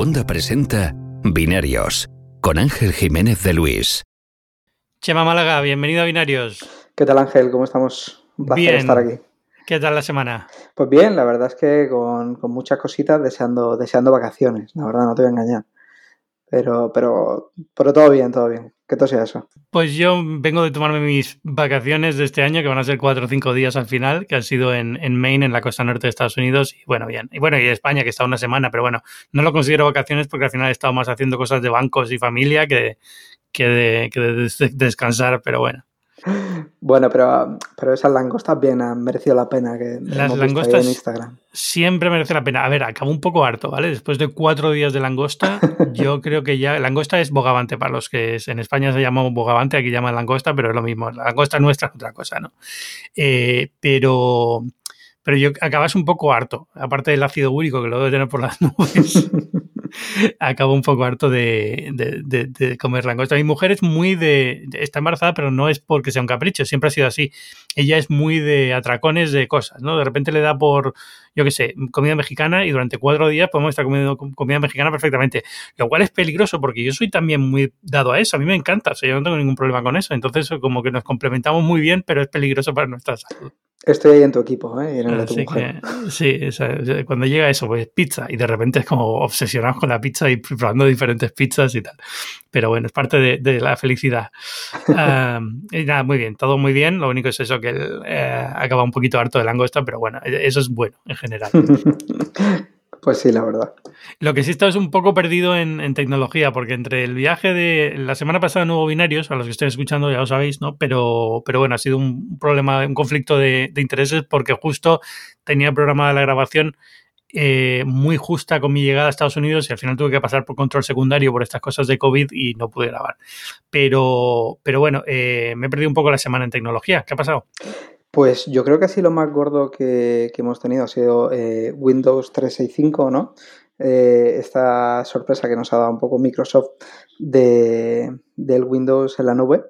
segunda presenta Binarios con Ángel Jiménez de Luis. Chema Málaga, bienvenido a Binarios. ¿Qué tal Ángel? ¿Cómo estamos? Un placer Bien. estar aquí. ¿Qué tal la semana? Pues bien, la verdad es que con, con muchas cositas deseando, deseando vacaciones, la verdad, no te voy a engañar. Pero, pero, pero todo bien, todo bien. Que todo sea eso. Pues yo vengo de tomarme mis vacaciones de este año, que van a ser cuatro o cinco días al final, que han sido en, en Maine, en la costa norte de Estados Unidos, y bueno, bien. Y bueno, y España, que está una semana, pero bueno, no lo considero vacaciones porque al final he estado más haciendo cosas de bancos y familia que, que de, que de des- descansar, pero bueno. Bueno, pero, pero esas langostas bien han merecido la pena que Las langostas- en Instagram. Siempre merece la pena. A ver, acabo un poco harto, ¿vale? Después de cuatro días de langosta, yo creo que ya. Langosta es bogavante para los que es- en España se llama bogavante, aquí llaman langosta, pero es lo mismo. La langosta nuestra es otra cosa, ¿no? Eh, pero. Pero yo acabas un poco harto, aparte del ácido úrico que lo debe tener por las nubes. acabo un poco harto de, de- de- de comer langosta. Mi mujer es muy de, de- Está embarazada, pero no es porque sea un capricho, siempre ha sido así. Ella es muy de atracones de cosas, ¿no? De repente le da por, yo qué sé, comida mexicana y durante cuatro días podemos estar comiendo com- comida mexicana perfectamente. Lo cual es peligroso porque yo soy también muy dado a eso. A mí me encanta, o sea, yo no tengo ningún problema con eso. Entonces, como que nos complementamos muy bien, pero es peligroso para nuestra salud. Estoy ahí en tu equipo, ¿eh? Y en el de tu Así mujer. que, sí, o sea, cuando llega eso, pues pizza, y de repente es como obsesionados con la pizza y probando diferentes pizzas y tal. Pero bueno, es parte de, de la felicidad. Y nada, muy bien, todo muy bien. Lo único es eso, que él, eh, acaba un poquito harto de langosta, pero bueno, eso es bueno en general. Pues sí, la verdad. Lo que sí está es un poco perdido en, en tecnología, porque entre el viaje de la semana pasada Nuevo Binarios, a los que estoy escuchando ya lo sabéis, ¿no? Pero, pero bueno, ha sido un problema, un conflicto de, de intereses, porque justo tenía programada la grabación eh, muy justa con mi llegada a Estados Unidos y al final tuve que pasar por control secundario por estas cosas de COVID y no pude grabar. Pero, pero bueno, eh, me he perdido un poco la semana en tecnología. ¿Qué ha pasado? Pues yo creo que así lo más gordo que, hemos tenido ha sido eh, Windows 365, ¿no? Eh, esta sorpresa que nos ha dado un poco Microsoft de, del Windows en la nube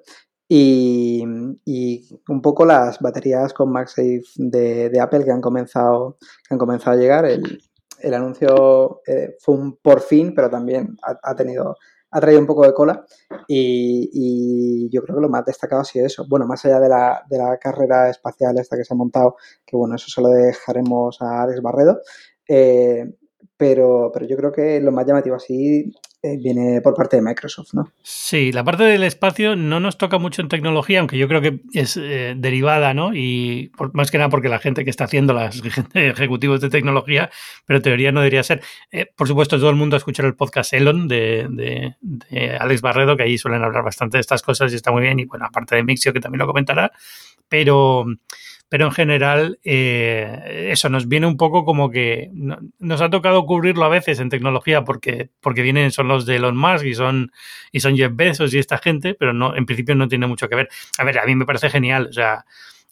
y, y un poco las baterías con MagSafe de, de Apple que han comenzado, que han comenzado a llegar. El, el anuncio eh, fue un por fin, pero también ha, ha tenido ha traído un poco de cola y, y, yo creo que lo más destacado ha sido eso. Bueno, más allá de la, de la, carrera espacial esta que se ha montado, que bueno, eso se lo dejaremos a Alex Barredo, eh, pero, pero yo creo que lo más llamativo así viene por parte de Microsoft, ¿no? Sí, la parte del espacio no nos toca mucho en tecnología, aunque yo creo que es eh, derivada, ¿no? Y por, más que nada porque la gente que está haciendo las ejecutivos de tecnología, pero en teoría no debería ser. Eh, por supuesto, todo el mundo escuchar el podcast Elon de, de, de, Alex Barredo, que ahí suelen hablar bastante de estas cosas y está muy bien. Y bueno, aparte de Mixio, que también lo comentará, pero pero en general eh, eso nos viene un poco como que no, nos ha tocado cubrirlo a veces en tecnología porque, porque vienen son los de Elon Musk y son, y son Jeff Bezos y esta gente, pero no, en principio no tiene mucho que ver. A ver, a mí me parece genial, o sea,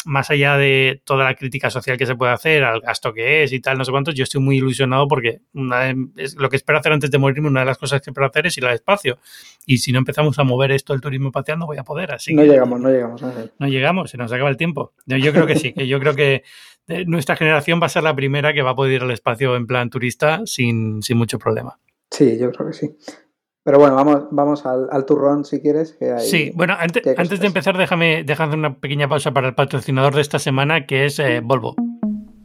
más allá de toda la crítica social que se puede hacer, al gasto que es y tal, no sé cuántos, yo estoy muy ilusionado porque una de, es lo que espero hacer antes de morirme, una de las cosas que espero hacer es ir al espacio. Y si no empezamos a mover esto el turismo espacial, no voy a poder. Así no que, llegamos, no llegamos. No, no llegamos, se nos acaba el tiempo. Yo creo que sí, que yo creo que nuestra generación va a ser la primera que va a poder ir al espacio en plan turista sin, sin mucho problema. Sí, yo creo que sí. Pero bueno, vamos, vamos al, al turrón si quieres. Que hay, sí, bueno, antes, antes de empezar, déjame, déjame hacer una pequeña pausa para el patrocinador de esta semana, que es eh, Volvo.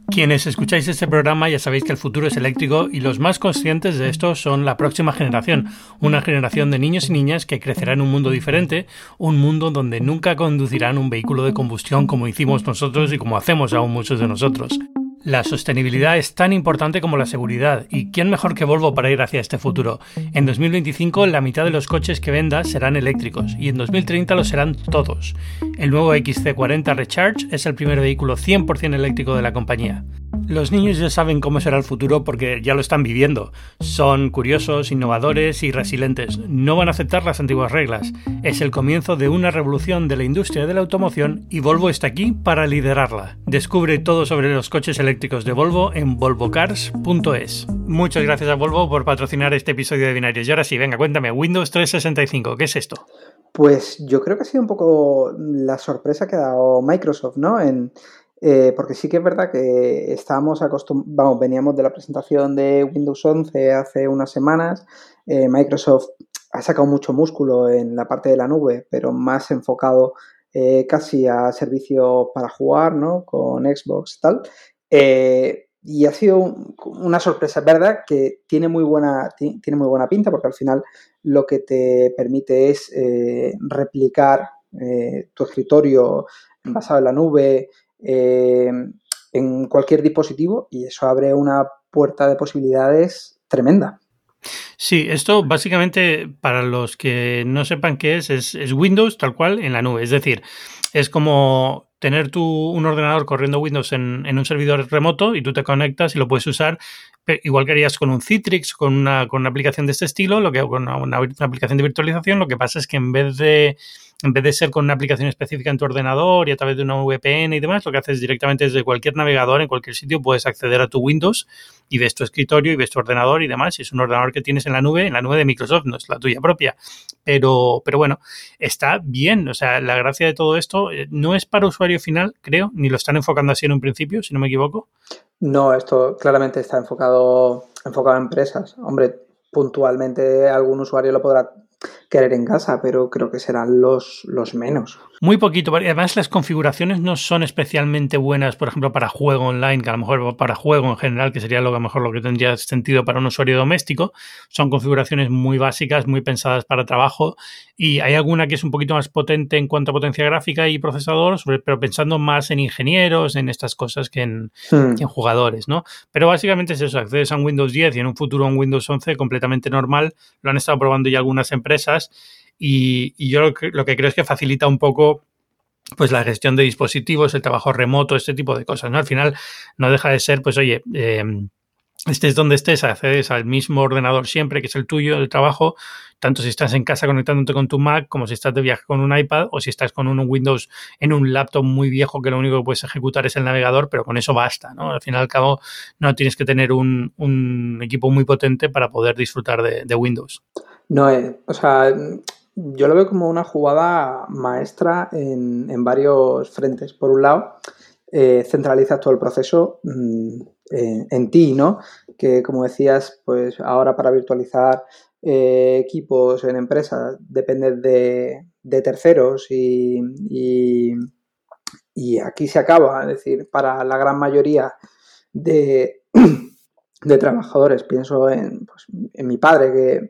Quienes escucháis este programa ya sabéis que el futuro es eléctrico y los más conscientes de esto son la próxima generación, una generación de niños y niñas que crecerá en un mundo diferente, un mundo donde nunca conducirán un vehículo de combustión como hicimos nosotros y como hacemos aún muchos de nosotros. La sostenibilidad es tan importante como la seguridad, y quién mejor que Volvo para ir hacia este futuro. En 2025 la mitad de los coches que venda serán eléctricos, y en 2030 lo serán todos. El nuevo XC40 Recharge es el primer vehículo 100% eléctrico de la compañía. Los niños ya saben cómo será el futuro porque ya lo están viviendo. Son curiosos, innovadores y resilientes. No van a aceptar las antiguas reglas. Es el comienzo de una revolución de la industria de la automoción y Volvo está aquí para liderarla. Descubre todo sobre los coches eléctricos de Volvo en volvocars.es. Muchas gracias a Volvo por patrocinar este episodio de Binarios. Y ahora sí, venga, cuéntame, Windows 365, ¿qué es esto? Pues yo creo que ha sido un poco la sorpresa que ha dado Microsoft, ¿no? En, eh, porque sí que es verdad que estábamos acostumbrados, veníamos de la presentación de Windows 11 hace unas semanas, eh, Microsoft ha sacado mucho músculo en la parte de la nube, pero más enfocado eh, casi a servicios para jugar, ¿no? Con Xbox y tal. y ha sido una sorpresa, es verdad que tiene muy buena, tiene muy buena pinta porque al final lo que te permite es replicar tu escritorio basado en la nube, eh, en cualquier dispositivo y eso abre una puerta de posibilidades tremenda. Sí, esto básicamente para los que no sepan qué es, es, Windows tal cual en la nube. Es decir, es como tener tu, un ordenador corriendo Windows en, un servidor remoto y tú te conectas y lo puedes usar igual que harías con un Citrix, con una, con una aplicación de este estilo, lo que con una, aplicación de virtualización, lo que pasa es que en vez de en vez de ser con una aplicación específica en tu ordenador y a través de una VPN y demás, lo que haces directamente desde cualquier navegador, en cualquier sitio, puedes acceder a tu Windows y ves tu escritorio y ves tu ordenador y demás. Y es un ordenador que tienes en la nube, en la nube de Microsoft, no es la tuya propia. Pero, pero bueno, está bien. O sea, la gracia de todo esto eh, no es para usuario final, creo, ni lo están enfocando así en un principio, si no me equivoco. No, esto claramente está enfocado, enfocado a empresas. Hombre, puntualmente algún usuario lo podrá querer en casa, pero creo que serán los, los menos. Muy poquito. Además, las configuraciones no son especialmente buenas, por ejemplo, para juego online, que a lo mejor para juego en general, que sería lo que mejor lo que tendría sentido para un usuario doméstico. Son configuraciones muy básicas, muy pensadas para trabajo. Y hay alguna que es un poquito más potente en cuanto a potencia gráfica y procesador, pero pensando más en ingenieros, en estas cosas que en, hmm. que en jugadores, ¿no? Pero básicamente es eso, accedes a un Windows 10 y en un futuro a un Windows 11 completamente normal. Lo han estado probando ya algunas empresas y, yo lo que, creo es que facilita un poco pues la gestión de dispositivos, el trabajo remoto, este tipo de cosas, ¿no? Al final no deja de ser, pues oye, em, estés donde estés, accedes al mismo ordenador siempre, que es el tuyo, el trabajo, tanto si estás en casa conectándote con tu Mac, como si estás de viaje con un iPad, o si estás con un Windows en un laptop muy viejo que lo único que puedes ejecutar es el navegador, pero con eso basta, ¿no? Al fin y al cabo, no tienes que tener un, equipo muy potente para poder disfrutar de Windows. No, eh, o sea, yo lo veo como una jugada maestra en, varios frentes. Por un lado, eh, centralizas todo el proceso mm, en, ti, ¿no? Que como decías, pues ahora para virtualizar eh, equipos en empresas depende de, terceros y, y, aquí se acaba. Es decir, para la gran mayoría de, de trabajadores, pienso en, pues, en mi padre que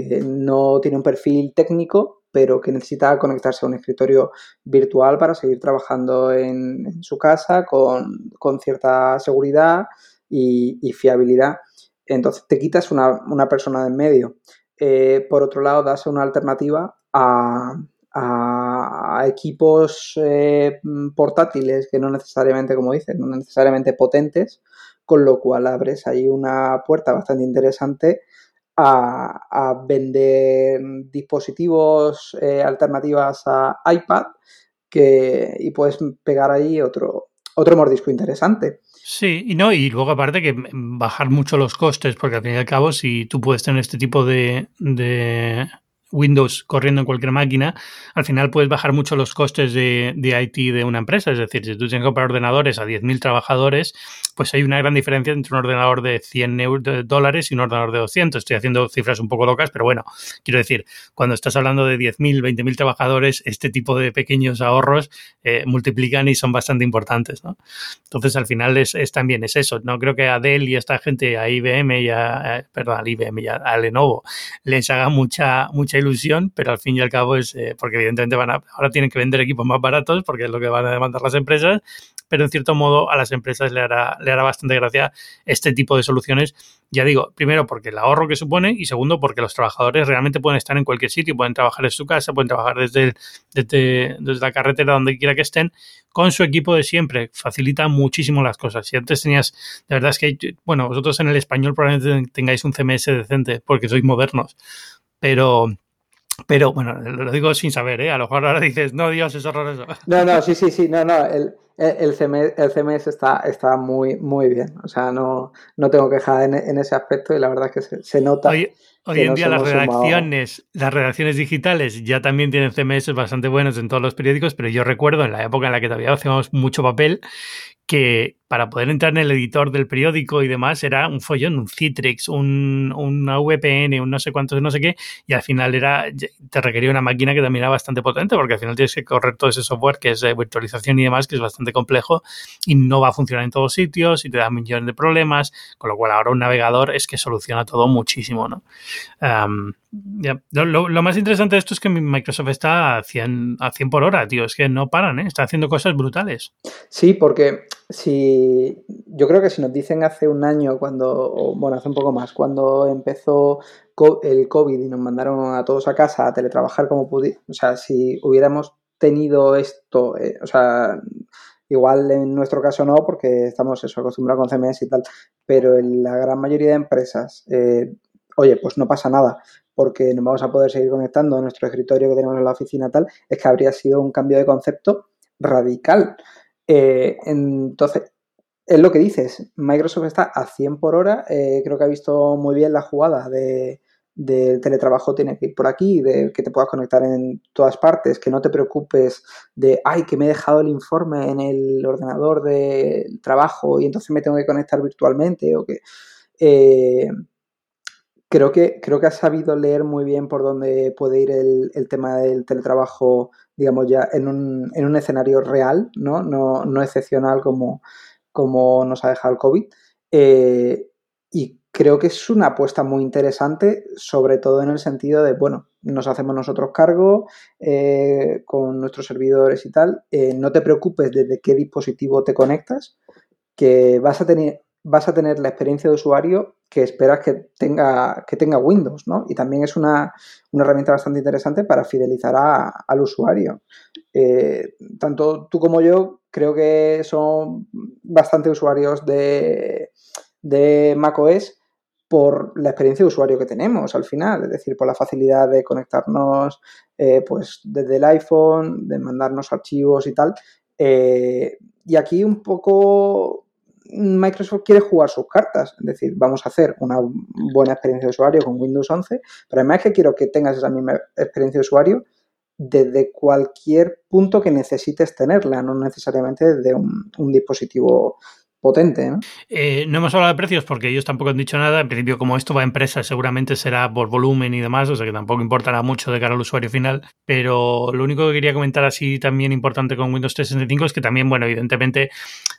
que no tiene un perfil técnico, pero que necesita conectarse a un escritorio virtual para seguir trabajando en, su casa con, cierta seguridad y, fiabilidad. Entonces te quitas una, persona de en medio. Eh, por otro lado, das una alternativa a, equipos eh, portátiles que no necesariamente, como dicen, no necesariamente potentes, con lo cual abres ahí una puerta bastante interesante a, vender dispositivos eh, alternativas a iPad que, y puedes pegar ahí otro, otro mordisco interesante. Sí, y no, y luego aparte que bajar mucho los costes, porque al fin y al cabo, si tú puedes tener este tipo de, de Windows corriendo en cualquier máquina, al final puedes bajar mucho los costes de, IT de una empresa. Es decir, si tú tienes que comprar ordenadores a 10.000 trabajadores, pues hay una gran diferencia entre un ordenador de 100 dólares y un ordenador de 200. Estoy haciendo cifras un poco locas, pero bueno, quiero decir, cuando estás hablando de 10.000, 20.000 trabajadores, este tipo de pequeños ahorros eh, multiplican y son bastante importantes. ¿no? Entonces, al final es, también es eso. No creo que a Dell y a esta gente, a IBM y a, perdón, a IBM y a, Lenovo, les haga mucha, mucha ilusión, pero al fin y al cabo es eh, porque evidentemente van a, ahora tienen que vender equipos más baratos porque es lo que van a demandar las empresas pero en cierto modo a las empresas le hará, le hará bastante gracia este tipo de soluciones. Ya digo, primero porque el ahorro que supone y segundo porque los trabajadores realmente pueden estar en cualquier sitio, pueden trabajar en su casa, pueden trabajar desde, desde, la carretera donde quiera que estén con su equipo de siempre. Facilita muchísimo las cosas. Si antes tenías, de verdad es que, bueno, vosotros en el español probablemente tengáis un CMS decente porque sois modernos, pero pero bueno, lo digo sin saber, ¿eh? A lo mejor ahora dices, no, Dios, es horroroso. No, no, sí, sí, sí, no, no. El, el, CMS, el CMS está, está muy, muy bien. O sea, no, no tengo queja en, en ese aspecto y la verdad es que se, nota. Hoy, en día las redacciones, las redacciones digitales ya también tienen CMS bastante buenos en todos los periódicos, pero yo recuerdo en la época en la que todavía hacíamos mucho papel que para poder entrar en el editor del periódico y demás era un follón, un Citrix, un, una VPN, un no sé cuántos, no sé qué, y al final era te requería una máquina que también era bastante potente, porque al final tienes que correr todo ese software que es virtualización y demás, que es bastante complejo y no va a funcionar en todos sitios y te da millones de problemas, con lo cual ahora un navegador es que soluciona todo muchísimo, ¿no? lo, más interesante de esto es que Microsoft está a 100, a 100 por hora, tío, es que no paran, ¿eh? está haciendo cosas brutales. Sí, porque si yo creo que si nos dicen hace un año, cuando, bueno, hace un poco más, cuando empezó el COVID y nos mandaron a todos a casa a teletrabajar como pudimos, o sea, si hubiéramos tenido esto, eh, o sea, igual en nuestro caso no, porque estamos eso, acostumbrados con CMS y tal, pero en la gran mayoría de empresas, eh, oye, pues no pasa nada, porque nos vamos a poder seguir conectando a nuestro escritorio que tenemos en la oficina tal, es que habría sido un cambio de concepto radical. Eh, entonces, es lo que dices, Microsoft está a 100 por hora, eh, creo que ha visto muy bien la jugada de, del teletrabajo tiene que ir por aquí, de que te puedas conectar en todas partes, que no te preocupes de, ay, que me he dejado el informe en el ordenador del trabajo y entonces me tengo que conectar virtualmente o que... Eh, creo que, creo que has sabido leer muy bien por dónde puede ir el, tema del teletrabajo, digamos, ya en un, en un escenario real, ¿no? No, no excepcional como, como nos ha dejado el COVID. Eh, y creo que es una apuesta muy interesante, sobre todo en el sentido de, bueno, nos hacemos nosotros cargo eh, con nuestros servidores y tal. Eh, no te preocupes desde qué dispositivo te conectas, que vas a tener, vas a tener la experiencia de usuario que esperas que tenga, que tenga Windows, ¿no? Y también es una, herramienta bastante interesante para fidelizar al usuario. Eh, tanto tú como yo creo que son bastante usuarios de, de macOS por la experiencia de usuario que tenemos al final, es decir, por la facilidad de conectarnos eh, pues desde el iPhone, de mandarnos archivos y tal. Eh, y aquí un poco Microsoft quiere jugar sus cartas, es decir, vamos a hacer una buena experiencia de usuario con Windows 11, pero además es que quiero que tengas esa misma experiencia de usuario desde cualquier punto que necesites tenerla, no necesariamente desde un, un dispositivo potente. ¿no? Eh, no hemos hablado de precios porque ellos tampoco han dicho nada. En principio, como esto va a empresa, seguramente será por volumen y demás, o sea que tampoco importará mucho de cara al usuario final. Pero lo único que quería comentar así también importante con Windows 365 es que también, bueno, evidentemente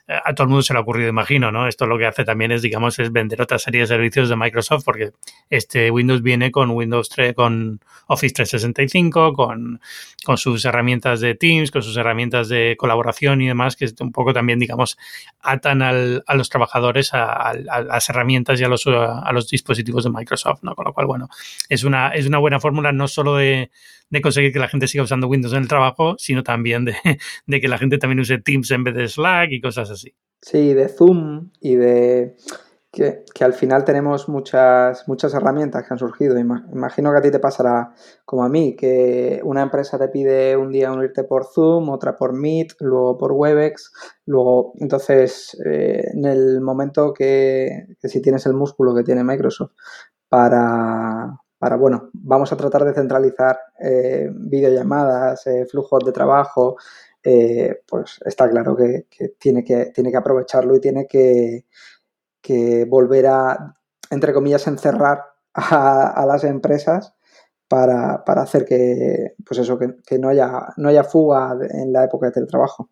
a todo el mundo se le ha ocurrido, imagino, ¿no? Esto lo que hace también es, digamos, es vender otra serie de servicios de Microsoft porque este Windows viene con Windows 3, con Office 365, con, con sus herramientas de Teams, con sus herramientas de colaboración y demás, que un poco también, digamos, atan a a los trabajadores a, las herramientas y a los, a los dispositivos de Microsoft, ¿no? Con lo cual, bueno, es una, es una buena fórmula no solo de, conseguir que la gente siga usando Windows en el trabajo, sino también de, de que la gente también use Teams en vez de Slack y cosas así. Sí, de Zoom y de que, al final tenemos muchas, muchas herramientas que han surgido. Imagino que a ti te pasará como a mí, que una empresa te pide un día unirte por Zoom, otra por Meet, luego por Webex, luego, entonces, eh, en el momento que, si tienes el músculo que tiene Microsoft para, para bueno, vamos a tratar de centralizar eh, videollamadas, eh, flujos de trabajo, pues está claro que, tiene que tiene que aprovecharlo y tiene que volver a, entre comillas, encerrar a, las empresas para, hacer que, pues eso, que, que, no, haya, no haya fuga en la época de teletrabajo.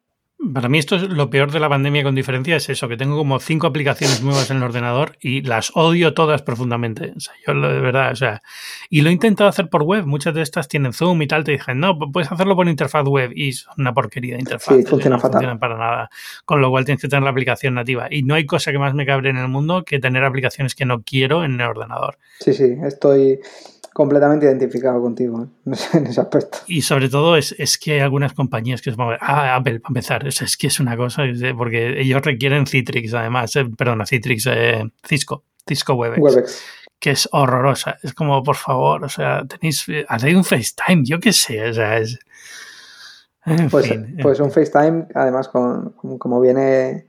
Para mí esto es lo peor de la pandemia con diferencia es eso, que tengo como cinco aplicaciones nuevas en el ordenador y las odio todas profundamente. O sea, yo de verdad, o sea, y lo he intentado hacer por web. Muchas de estas tienen Zoom y tal. Te dije, no, puedes hacerlo por interfaz web y es una porquería de interfaz. Sí, funciona no fatal. funcionan para nada. Con lo cual tienes que tener la aplicación nativa. Y no hay cosa que más me cabre en el mundo que tener aplicaciones que no quiero en el ordenador. Sí, sí, estoy completamente identificado contigo ¿eh? en ese aspecto. Y sobre todo es, es que hay algunas compañías que van ah, Apple, para empezar, es, es, que es una cosa, porque ellos requieren Citrix además, eh, perdona, Citrix, eh, Cisco, Cisco Webex, Webex, que es horrorosa. Es como, por favor, o sea, tenéis, hacéis un FaceTime, yo qué sé, o sea, es... Pues, pues un FaceTime, además, con, como viene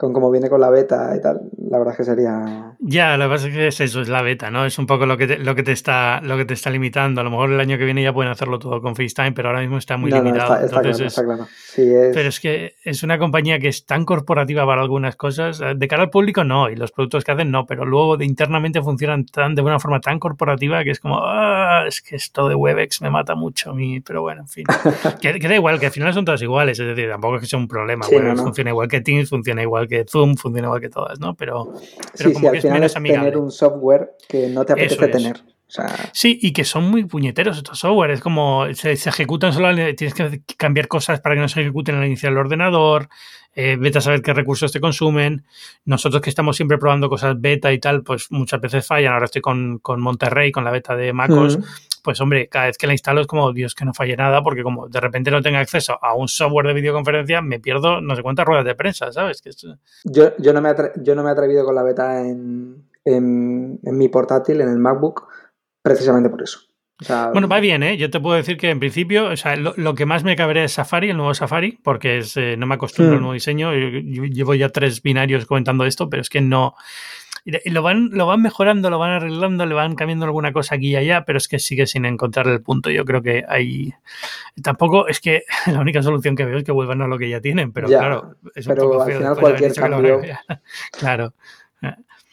con cómo viene con la beta y tal, la verdad es que sería. Ya, lo que pasa es que es eso, es la beta, ¿no? Es un poco lo que te, lo que te está lo que te está limitando. A lo mejor el año que viene ya pueden hacerlo todo con FaceTime, pero ahora mismo está muy limitado. está, claro, está claro. Pero es que es una compañía que es tan corporativa para algunas cosas. De cara al público, no, y los productos que hacen, no, pero luego de internamente funcionan tan, de una forma tan corporativa que es como, ah, es que esto de Webex me mata mucho a mí, pero bueno, en fin. que, da igual, que al final son todas iguales, es decir, tampoco es que sea un problema. Webex funciona igual que Teams, funciona igual que Zoom funciona igual que todas, ¿no? Pero, pero como que es menos tener un software que no te apetece tener. Sí, y que son muy puñeteros estos software. Es como se, ejecutan solo, tienes que cambiar cosas para que no se ejecuten al iniciar el ordenador. Eh, vete a saber qué recursos te consumen. Nosotros que estamos siempre probando cosas beta y tal, pues muchas veces fallan. Ahora estoy con, con Monterrey, con la beta de MacOS pues hombre, cada vez que la instalo es como, Dios, que no falle nada, porque como de repente no tengo acceso a un software de videoconferencia, me pierdo no sé cuántas ruedas de prensa, ¿sabes? Que yo, yo, no me yo no me he atrevido con la beta en, en, mi portátil, en el MacBook, precisamente por eso. bueno, va bien, ¿eh? Yo te puedo decir que en principio, o sea, lo, que más me cabrea es Safari, el nuevo Safari, porque es, eh, no me acostumbro al hmm. nuevo diseño. yo, llevo ya tres binarios comentando esto, pero es que no, lo van, lo van mejorando, lo van arreglando, le van cambiando alguna cosa aquí y allá, pero es que sigue sin encontrar el punto. Yo creo que hay. Tampoco es que la única solución que veo es que vuelvan a lo que ya tienen, pero claro, es un poco feo. Al final cualquier cambio... claro.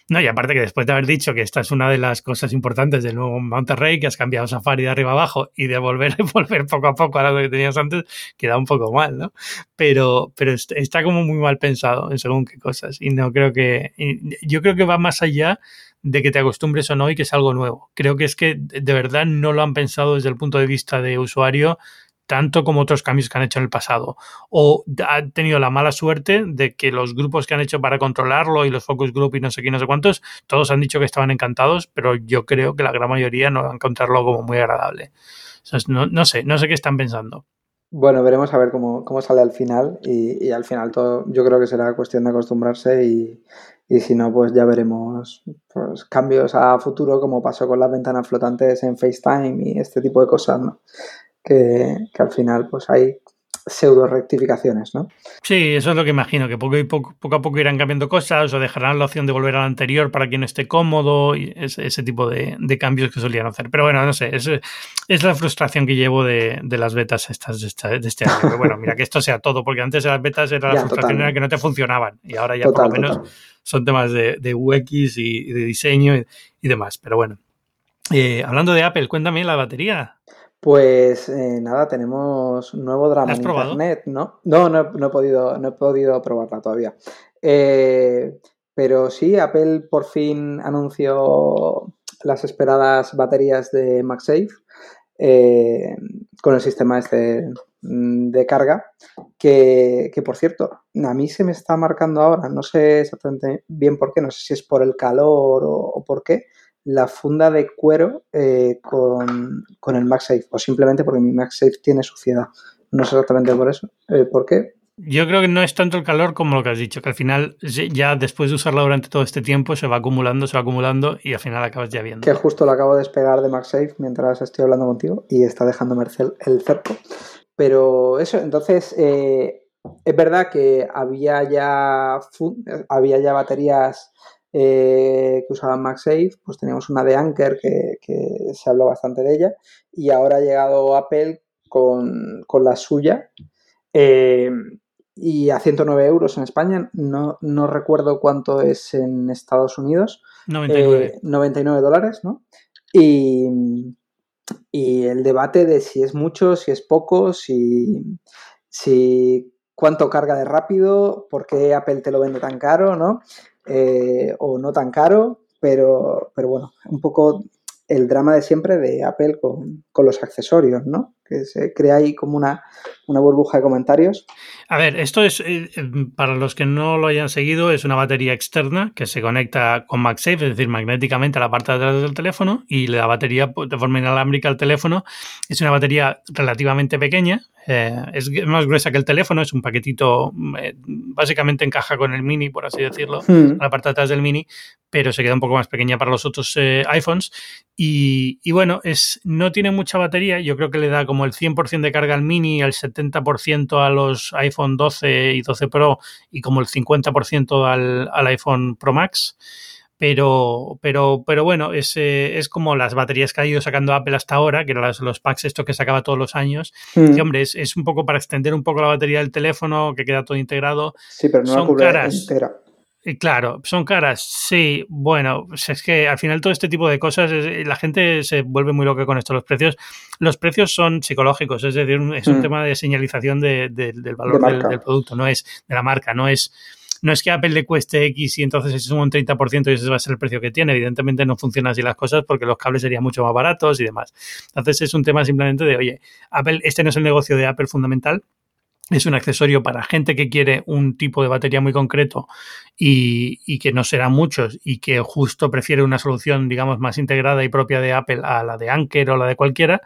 No, y aparte que después de haber dicho que esta es una de las cosas importantes del nuevo Monterrey, que has cambiado Safari de arriba abajo y de volver, volver poco a poco a lo que tenías antes, queda un poco mal, ¿no? Pero, pero está como muy mal pensado en según qué cosas. Y no creo que. Yo creo que va más allá de que te acostumbres o no y que es algo nuevo. Creo que es que de verdad no lo han pensado desde el punto de vista de usuario tanto como otros cambios que han hecho en el pasado. O han tenido la mala suerte de que los grupos que han hecho para controlarlo y los focus group y no sé qué, no sé cuántos, todos han dicho que estaban encantados, pero yo creo que la gran mayoría no van a encontrarlo como muy agradable. no, sé, no sé qué están pensando. Bueno, veremos a ver cómo, sale al final y, al final todo yo creo que será cuestión de acostumbrarse y, y si no, pues ya veremos pues, cambios a futuro como pasó con las ventanas flotantes en FaceTime y este tipo de cosas, ¿no? Que, al final pues hay pseudo rectificaciones, ¿no? Sí, eso es lo que imagino, que poco, y poco, poco a poco irán cambiando cosas o dejarán la opción de volver al anterior para quien no esté cómodo y ese, tipo de, cambios que solían hacer. Pero bueno, no sé, es, es la frustración que llevo de, las betas estas de, este año. Pero bueno, mira, que esto sea todo, porque antes de las betas era la frustración era que no te funcionaban y ahora ya por lo menos son temas de, UX y, de diseño y, demás. Pero bueno, eh, hablando de Apple, cuéntame la batería. Pues eh, nada, tenemos nuevo drama en internet, ¿no? No, no, he podido, no he podido probarla todavía. Eh, pero sí, Apple por fin anunció las esperadas baterías de MagSafe eh, con el sistema este de carga, que, por cierto, a mí se me está marcando ahora, no sé exactamente bien por qué, no sé si es por el calor o por qué, la funda de cuero eh, con, el MagSafe o simplemente porque mi MagSafe tiene suciedad. No sé exactamente por eso. Eh, ¿Por qué? Yo creo que no es tanto el calor como lo que has dicho, que al final ya después de usarla durante todo este tiempo se va acumulando, se va acumulando y al final acabas ya viendo. Que justo lo acabo de despegar de MagSafe mientras estoy hablando contigo y está dejándome el cerco. Pero eso, entonces, eh, es verdad que había ya, había ya baterías eh, que usaban MagSafe, pues teníamos una de Anker que, se habló bastante de ella y ahora ha llegado Apple con, la suya eh, y a 109 euros en España, no, recuerdo cuánto es en Estados Unidos. 99. 99 eh, dólares, ¿no? Y, y, el debate de si es mucho, si es poco, si, si cuánto carga de rápido, por qué Apple te lo vende tan caro, ¿no? Eh, o no tan caro, pero, pero bueno, un poco el drama de siempre de Apple con, con los accesorios, ¿no? Que se crea ahí como una, una burbuja de comentarios. A ver, esto es, eh, para los que no lo hayan seguido, es una batería externa que se conecta con MagSafe, es decir, magnéticamente a la parte de atrás del teléfono y la batería pues, de forma inalámbrica al teléfono. Es una batería relativamente pequeña, eh, es más gruesa que el teléfono, es un paquetito, eh, básicamente encaja con el mini, por así decirlo, hmm. la parte de atrás del mini, pero se queda un poco más pequeña para los otros iPhones. Y, y, bueno, es, no tiene mucha batería. Yo creo que le da como el 100% de carga al mini, el 70% a los iPhone 12 y 12 Pro y como el 50% al, al iPhone Pro Max pero, pero, pero bueno, es, eh, es como las baterías que ha ido sacando Apple hasta ahora, que eran los, packs esto que sacaba todos los años. Mm. Y hombre, es, es, un poco para extender un poco la batería del teléfono, que queda todo integrado. Sí, pero no Son caras. Claro, son caras, sí. Bueno, pues es que al final todo este tipo de cosas, la gente se vuelve muy loca con esto. Los precios, los precios son psicológicos, es decir, es un mm. tema de señalización del valor del, producto, no es de la marca, no es no es que Apple le cueste X y entonces se suma un 30% y ese va a ser el precio que tiene. Evidentemente no funcionan así las cosas porque los cables serían mucho más baratos y demás. Entonces es un tema simplemente de, oye, Apple, este no es el negocio de Apple fundamental, es un accesorio para gente que quiere un tipo de batería muy concreto y, que no serán muchos y que justo prefiere una solución, digamos, más integrada y propia de Apple a la de Anker o la de cualquiera.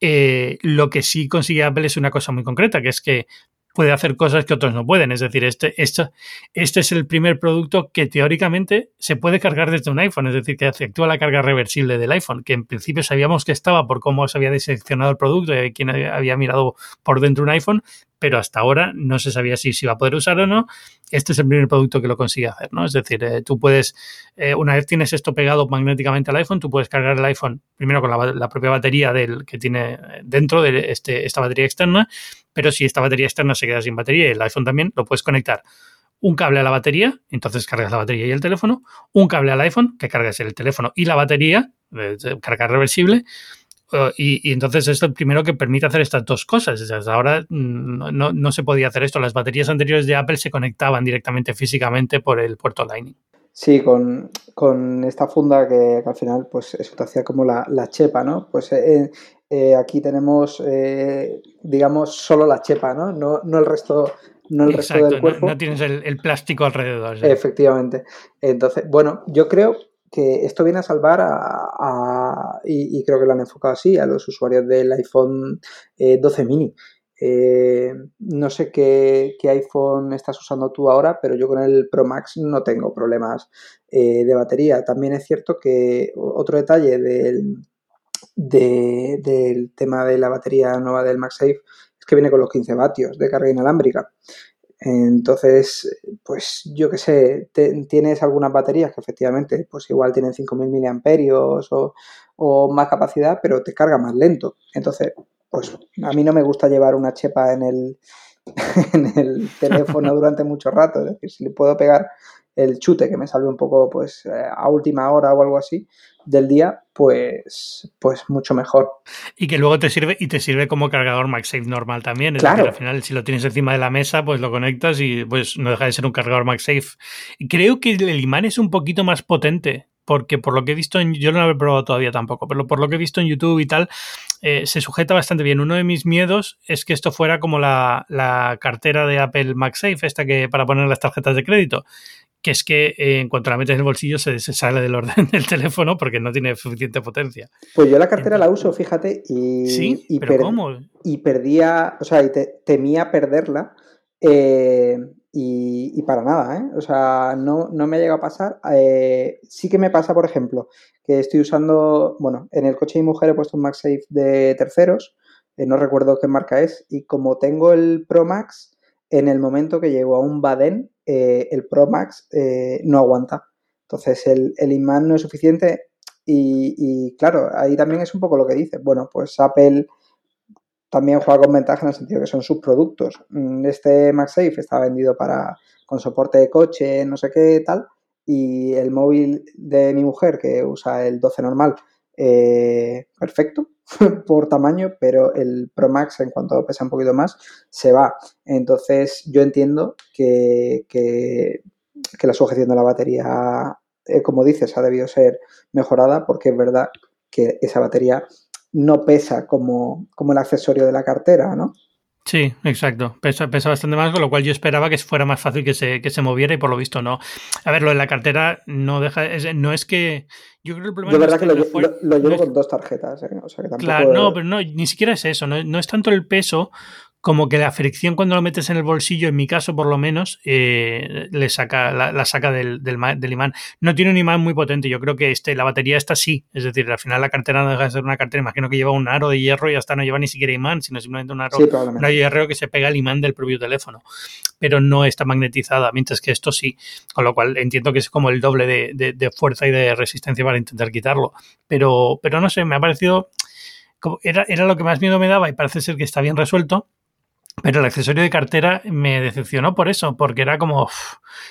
Eh, lo que sí consigue Apple es una cosa muy concreta, que es que puede hacer cosas que otros no pueden. Es decir, este, este, es el primer producto que teóricamente se puede cargar desde un iPhone, es decir, que efectúa la carga reversible del iPhone, que en principio sabíamos que estaba por cómo se había diseccionado el producto y quien había mirado por dentro un iPhone, pero hasta ahora no se sabía si iba a poder usar o no. Este es el primer producto que lo consigue hacer, ¿no? Es decir, eh, tú puedes, eh, una vez tienes esto pegado magnéticamente al iPhone, tú puedes cargar el iPhone primero con la, propia batería del que tiene dentro de este, esta batería externa, pero si esta batería externa se queda sin batería y el iPhone también, lo puedes conectar un cable a la batería, entonces cargas la batería y el teléfono, un cable al iPhone, que cargas el teléfono y la batería, carga reversible, eh, y, entonces es el primero que permite hacer estas dos cosas. Hasta ahora mm, no, no, se podía hacer esto. Las baterías anteriores de Apple se conectaban directamente físicamente por el puerto Lightning. Sí, con, con esta funda que, al final pues eso te hacía como la, la chepa, ¿no? Pues eh, eh, aquí tenemos, digamos, solo la chepa, ¿no? No, no el resto no el resto del cuerpo. No, tienes el, el, plástico alrededor. Efectivamente. Entonces, bueno, yo creo que esto viene a salvar a, y, creo que lo han enfocado así, a los usuarios del iPhone 12 eh, mini. Eh, no sé qué, iPhone estás usando tú ahora, pero yo con el Pro Max no tengo problemas eh, de batería. También es cierto que otro detalle del, del tema de la batería nueva del MagSafe es que viene con los 15 vatios de carga inalámbrica. Entonces, pues yo qué sé, tienes algunas baterías que efectivamente, pues igual tienen 5.000 miliamperios o, o, más capacidad, pero te carga más lento. Entonces, pues a mí no me gusta llevar una chepa en el, en el teléfono durante mucho rato. Es decir, si le puedo pegar el chute que me salve un poco pues eh, a última hora o algo así del día, pues, pues mucho mejor. Y que luego te sirve y te sirve como cargador MagSafe normal también. Es decir, al final, si lo tienes encima de la mesa, pues lo conectas y pues no deja de ser un cargador MagSafe. Creo que el imán es un poquito más potente porque por lo que he visto, en, yo no lo he probado todavía tampoco, pero por lo que he visto en YouTube y tal, eh, se sujeta bastante bien. Uno de mis miedos es que esto fuera como la, la cartera de Apple MagSafe, esta que para poner las tarjetas de crédito, que es que eh, en cuanto la metes en el bolsillo se, sale del orden del teléfono porque no tiene suficiente potencia. Pues yo la cartera la uso, fíjate, y, ¿Sí? y, ¿Pero cómo? y perdía, o sea, y temía perderla. Eh, y, para nada, ¿eh? O sea, no, no me llega a pasar. Eh, sí que me pasa, por ejemplo, que estoy usando, bueno, en el coche de mi mujer he puesto un MagSafe de terceros, no recuerdo qué marca es, y como tengo el Pro Max, en el momento que llego a un Baden, eh, el Pro Max eh, no aguanta. Entonces el, el, imán no es suficiente y, claro, ahí también es un poco lo que dice. Bueno, pues Apple también juega con ventaja en el sentido que son sus productos. Mm, este MagSafe está vendido para con soporte de coche, no sé qué tal, y el móvil de mi mujer que usa el 12 normal, eh, perfecto, por tamaño, pero el Pro Max, en cuanto pesa un poquito más, se va. Entonces, yo entiendo que, que, la sujeción de la batería, eh, como dices, ha debido ser mejorada porque es verdad que esa batería no pesa como, como el accesorio de la cartera, ¿no? Sí, exacto. Pesa, pesa bastante más, con lo cual yo esperaba que fuera más fácil que se, que se moviera y por lo visto no. A ver, lo de la cartera no deja. no es que. Yo creo que el problema. Verdad que, lo, llevo con dos tarjetas. ¿eh? O sea que Claro, no, pero no, ni siquiera es eso. No, no, es tanto el peso como que la fricción cuando lo metes en el bolsillo, en mi caso por lo menos, eh, le saca, la, saca del, del, imán. No tiene un imán muy potente, yo creo que este, la batería está sí, es decir, al final la cartera no deja de ser una cartera, imagino que lleva un aro de hierro y hasta no lleva ni siquiera imán, sino simplemente un aro, de hierro que se pega al imán del propio teléfono, pero no está magnetizada, mientras que esto sí, con lo cual entiendo que es como el doble de, de fuerza y de resistencia para intentar quitarlo, pero, pero no sé, me ha parecido... Era, era lo que más miedo me daba y parece ser que está bien resuelto, pero el accesorio de cartera me decepcionó por eso, porque era como,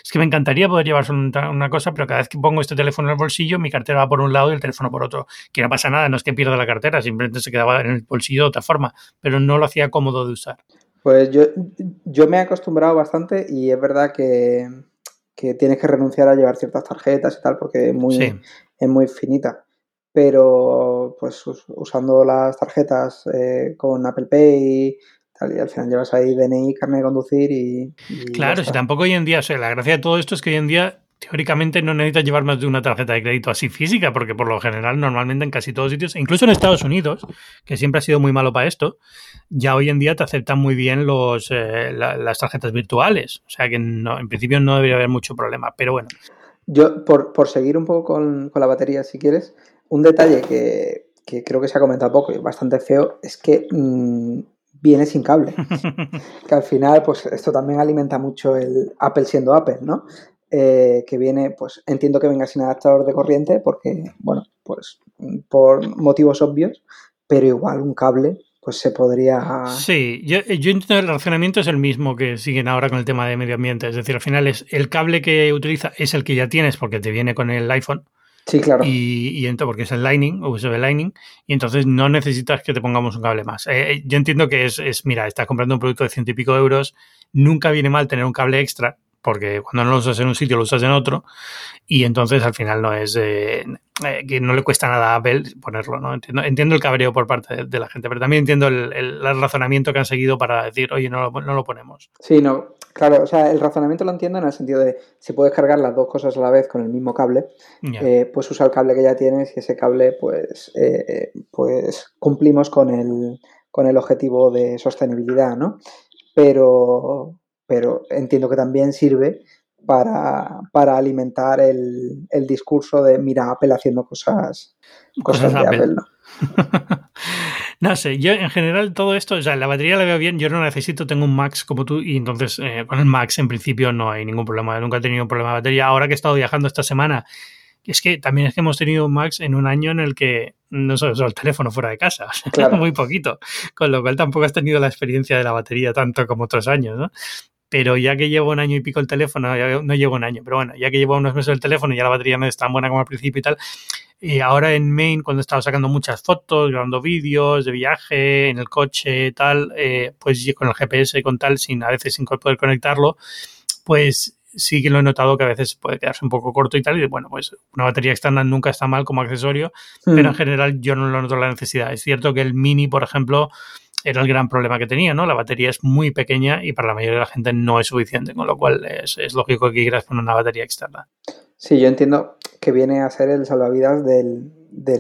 es que me encantaría poder llevar una, cosa, pero cada vez que pongo este teléfono en el bolsillo, mi cartera va por un lado y el teléfono por otro. Que no pasa nada, no es que pierda la cartera, simplemente se quedaba en el bolsillo de otra forma, pero no lo hacía cómodo de usar. Pues yo, yo me he acostumbrado bastante y es verdad que, que tienes que renunciar a llevar ciertas tarjetas y tal, porque es muy, es muy finita pero pues usando las tarjetas eh, con Apple Pay y al final llevas ahí DNI, carne de conducir y... claro, si tampoco hoy en día, o sea, la gracia de todo esto es que hoy en día teóricamente no necesitas llevar más de una tarjeta de crédito así física, porque por lo general normalmente en casi todos sitios, incluso en Estados Unidos, que siempre ha sido muy malo para esto, ya hoy en día te aceptan muy bien los, eh, las tarjetas virtuales. O sea que no, en principio no debería haber mucho problema, pero bueno. Yo, por, por seguir un poco con, con, la batería, si quieres, un detalle que, que, creo que se ha comentado poco y bastante feo es que mm, viene sin cable. que al final, pues esto también alimenta mucho el Apple siendo Apple, ¿no? Eh, que viene, pues entiendo que venga sin adaptador de corriente porque, bueno, pues por motivos obvios, pero igual un cable pues se podría... Sí, yo, yo entiendo el razonamiento es el mismo que siguen ahora con el tema de medio ambiente, es decir, al final es el cable que utiliza es el que ya tienes porque te viene con el iPhone, Sí, claro. Y, y entonces, porque es el Lightning, USB Lightning, y entonces no necesitas que te pongamos un cable más. Eh, eh, yo entiendo que es, es, mira, estás comprando un producto de ciento y pico euros, nunca viene mal tener un cable extra, porque cuando no lo usas en un sitio lo usas en otro y entonces al final no es eh, eh, que no le cuesta nada a Apple ponerlo, ¿no? Entiendo, entiendo el cabreo por parte de, la gente, pero también entiendo el, razonamiento que han seguido para decir, oye, no lo, no lo ponemos. Sí, no, claro, o sea, el razonamiento lo entiendo en el sentido de si puedes cargar las dos cosas a la vez con el mismo cable, eh, pues usa el cable que ya tienes y ese cable, pues, pues cumplimos con el, con el objetivo de sostenibilidad, ¿no? Pero, pero entiendo que también sirve para, alimentar el, discurso de mira Apple haciendo cosas, cosas, de Apple. ¿no? sé, yo en general todo esto, o sea, la batería la veo bien, yo no necesito, tengo un Max como tú y entonces eh, con el Max en principio no hay ningún problema, nunca he tenido un problema de batería. Ahora que he estado viajando esta semana es que también es que hemos tenido un Max en un año en el que no se usó el teléfono fuera de casa, muy poquito, con lo cual tampoco has tenido la experiencia de la batería tanto como otros años, ¿no? Pero ya que llevo un año y pico el teléfono, no llevo un año, pero bueno, ya que llevo unos meses el teléfono y ya la batería no es tan buena como al principio y tal, y ahora en Main, cuando he estado sacando muchas fotos, grabando vídeos de viaje, en el coche tal, eh, pues con el GPS y con tal, sin a veces sin poder conectarlo, pues sí que lo he notado que a veces puede quedarse un poco corto y tal, y bueno, pues una batería externa nunca está mal como accesorio, pero en general yo no lo noto la necesidad. Es cierto que el Mini, por ejemplo, era el gran problema que tenía, ¿no? La batería es muy pequeña y para la mayoría de la gente no es suficiente, con lo cual es, lógico que quieras poner una batería externa. Sí, yo entiendo que viene a ser el salvavidas del,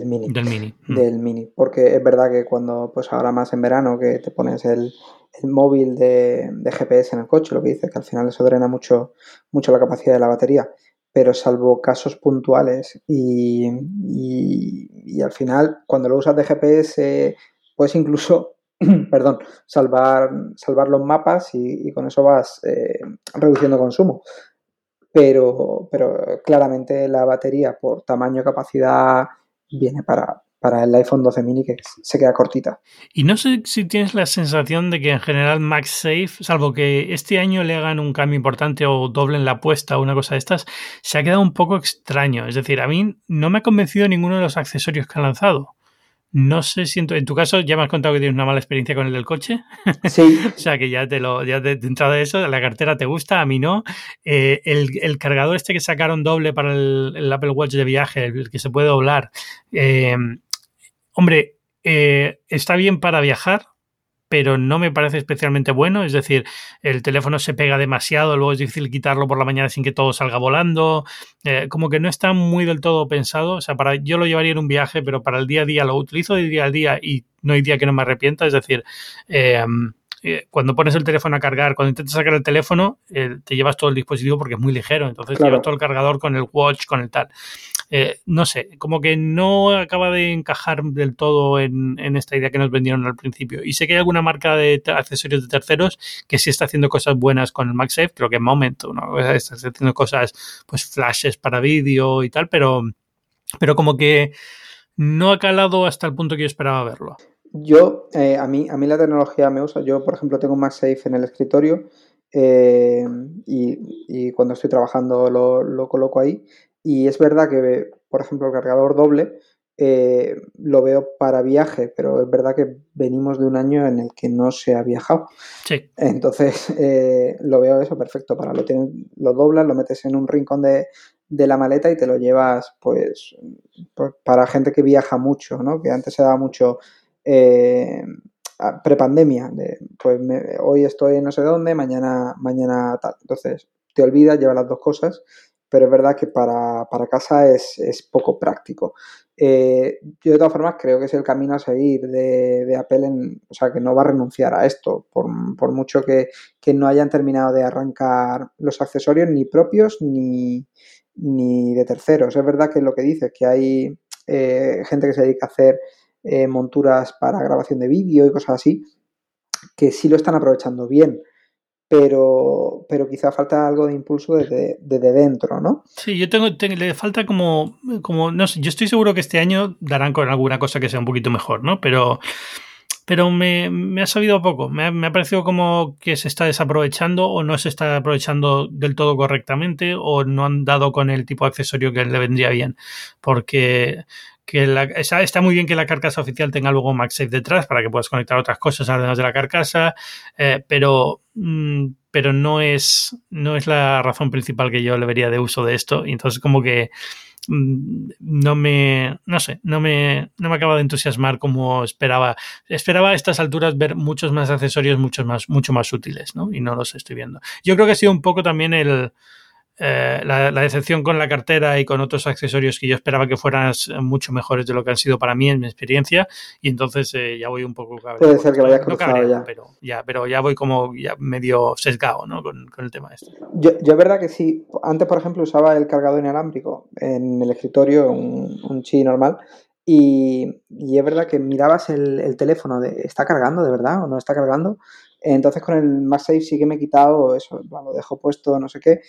Mini. Del Mini. Mm. Del Mini, porque es verdad que cuando, pues ahora más en verano, que te pones el, móvil de, GPS en el coche, lo que dice que al final eso drena mucho, mucho la capacidad de la batería, pero salvo casos puntuales y, y al final cuando lo usas de GPS puedes incluso perdón, salvar, salvar los mapas y, con eso vas eh, reduciendo consumo. Pero, pero claramente la batería por tamaño capacidad viene para, para el iPhone 12 mini que se queda cortita. Y no sé si tienes la sensación de que en general MagSafe, salvo que este año le hagan un cambio importante o doblen la apuesta o una cosa de estas, se ha quedado un poco extraño. Es decir, a mí no me ha convencido ninguno de los accesorios que han lanzado. No sé si en tu, caso ya me has contado que tienes una mala experiencia con el del coche. Sí. o sea que ya te lo, ya de, entrada de eso, la cartera te gusta, a mí no. Eh, el, cargador este que sacaron doble para el, Apple Watch de viaje, el que se puede doblar. Eh, hombre, eh, está bien para viajar, pero no me parece especialmente bueno. Es decir, el teléfono se pega demasiado, luego es difícil quitarlo por la mañana sin que todo salga volando. Eh, como que no está muy del todo pensado. O sea, para yo lo llevaría en un viaje, pero para el día a día lo utilizo de día a día y no hay día que no me arrepienta. Es decir, eh, eh, cuando pones el teléfono a cargar, cuando intentas sacar el teléfono, eh, te llevas todo el dispositivo porque es muy ligero, entonces llevas todo el cargador con el watch, con el tal. Eh, no sé, como que no acaba de encajar del todo en, esta idea que nos vendieron al principio. Y sé que hay alguna marca de accesorios de terceros que sí está haciendo cosas buenas con el MagSafe, creo que Momento, ¿no? Está haciendo cosas, pues flashes para vídeo y tal, pero, pero como que no ha calado hasta el punto que yo esperaba verlo. Yo, eh, a, mí, a mí la tecnología me usa. Yo, por ejemplo, tengo un MagSafe en el escritorio eh, y, cuando estoy trabajando lo, lo, coloco ahí. Y es verdad que, por ejemplo, el cargador doble eh, lo veo para viaje, pero es verdad que venimos de un año en el que no se ha viajado. Sí. Entonces, lo veo eso perfecto. Para lo, tienes, lo doblas, lo metes en un rincón de, de la maleta y te lo llevas, pues, pues, para gente que viaja mucho, ¿no? Que antes se daba mucho eh, prepandemia, de, pues hoy estoy en no sé dónde, mañana, mañana tal. Entonces, te olvidas, llevas las dos cosas, pero es verdad que para, casa es, poco práctico. Eh, yo de todas formas creo que es el camino a seguir de, Apple, en, o sea, que no va a renunciar a esto, por, mucho que, que, no hayan terminado de arrancar los accesorios ni propios ni, ni de terceros. Es verdad que lo que dices, que hay eh, gente que se dedica a hacer eh, monturas para grabación de vídeo y cosas así, que sí lo están aprovechando bien, pero, pero quizá falta algo de impulso desde, dentro, ¿no? Sí, yo tengo, le falta como, como, no sé, yo estoy seguro que este año darán con alguna cosa que sea un poquito mejor, ¿no? Pero pero me, me, ha sabido poco. Me me ha, parecido como que se está desaprovechando o no se está aprovechando del todo correctamente o no han dado con el tipo de accesorio que le vendría bien. Porque que la, está, muy bien que la carcasa oficial tenga luego MagSafe detrás para que puedas conectar otras cosas además de la carcasa, eh, pero, mm, pero no, es, no es la razón principal que yo le vería de uso de esto. Y entonces como que Mm, no me, no sé, no me, no me acaba de entusiasmar como esperaba. Esperaba a estas alturas ver muchos más accesorios, muchos más, mucho más útiles, ¿no? Y no los estoy viendo. Yo creo que ha sido un poco también el, eh, la, decepción con la cartera y con otros accesorios que yo esperaba que fueran mucho mejores de lo que han sido para mí en mi experiencia y entonces eh, ya voy un poco puede ser que vaya cruzado ya. pero ya pero ya voy como ya medio sesgado ¿no? con, el tema este yo, yo es verdad que sí antes por ejemplo usaba el cargador inalámbrico en el escritorio un, un chi normal y, y, es verdad que mirabas el, el teléfono de ¿está cargando de verdad o no está cargando? Entonces con el MagSafe sí que me he quitado eso, lo dejo puesto, no sé qué,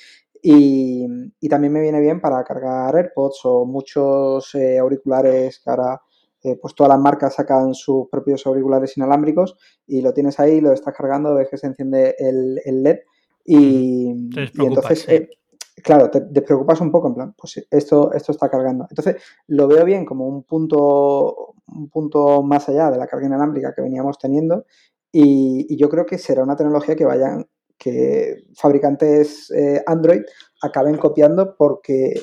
y, también me viene bien para cargar AirPods o muchos eh, auriculares que ahora eh, pues todas las marcas sacan sus propios auriculares inalámbricos y lo tienes ahí, lo estás cargando, ves que se enciende el, LED y, entonces, eh, claro, te despreocupas un poco en plan, pues esto, esto está cargando. Entonces lo veo bien como un punto, un punto más allá de la carga inalámbrica que veníamos teniendo y, y yo creo que será una tecnología que vayan que fabricantes eh, Android acaben copiando porque,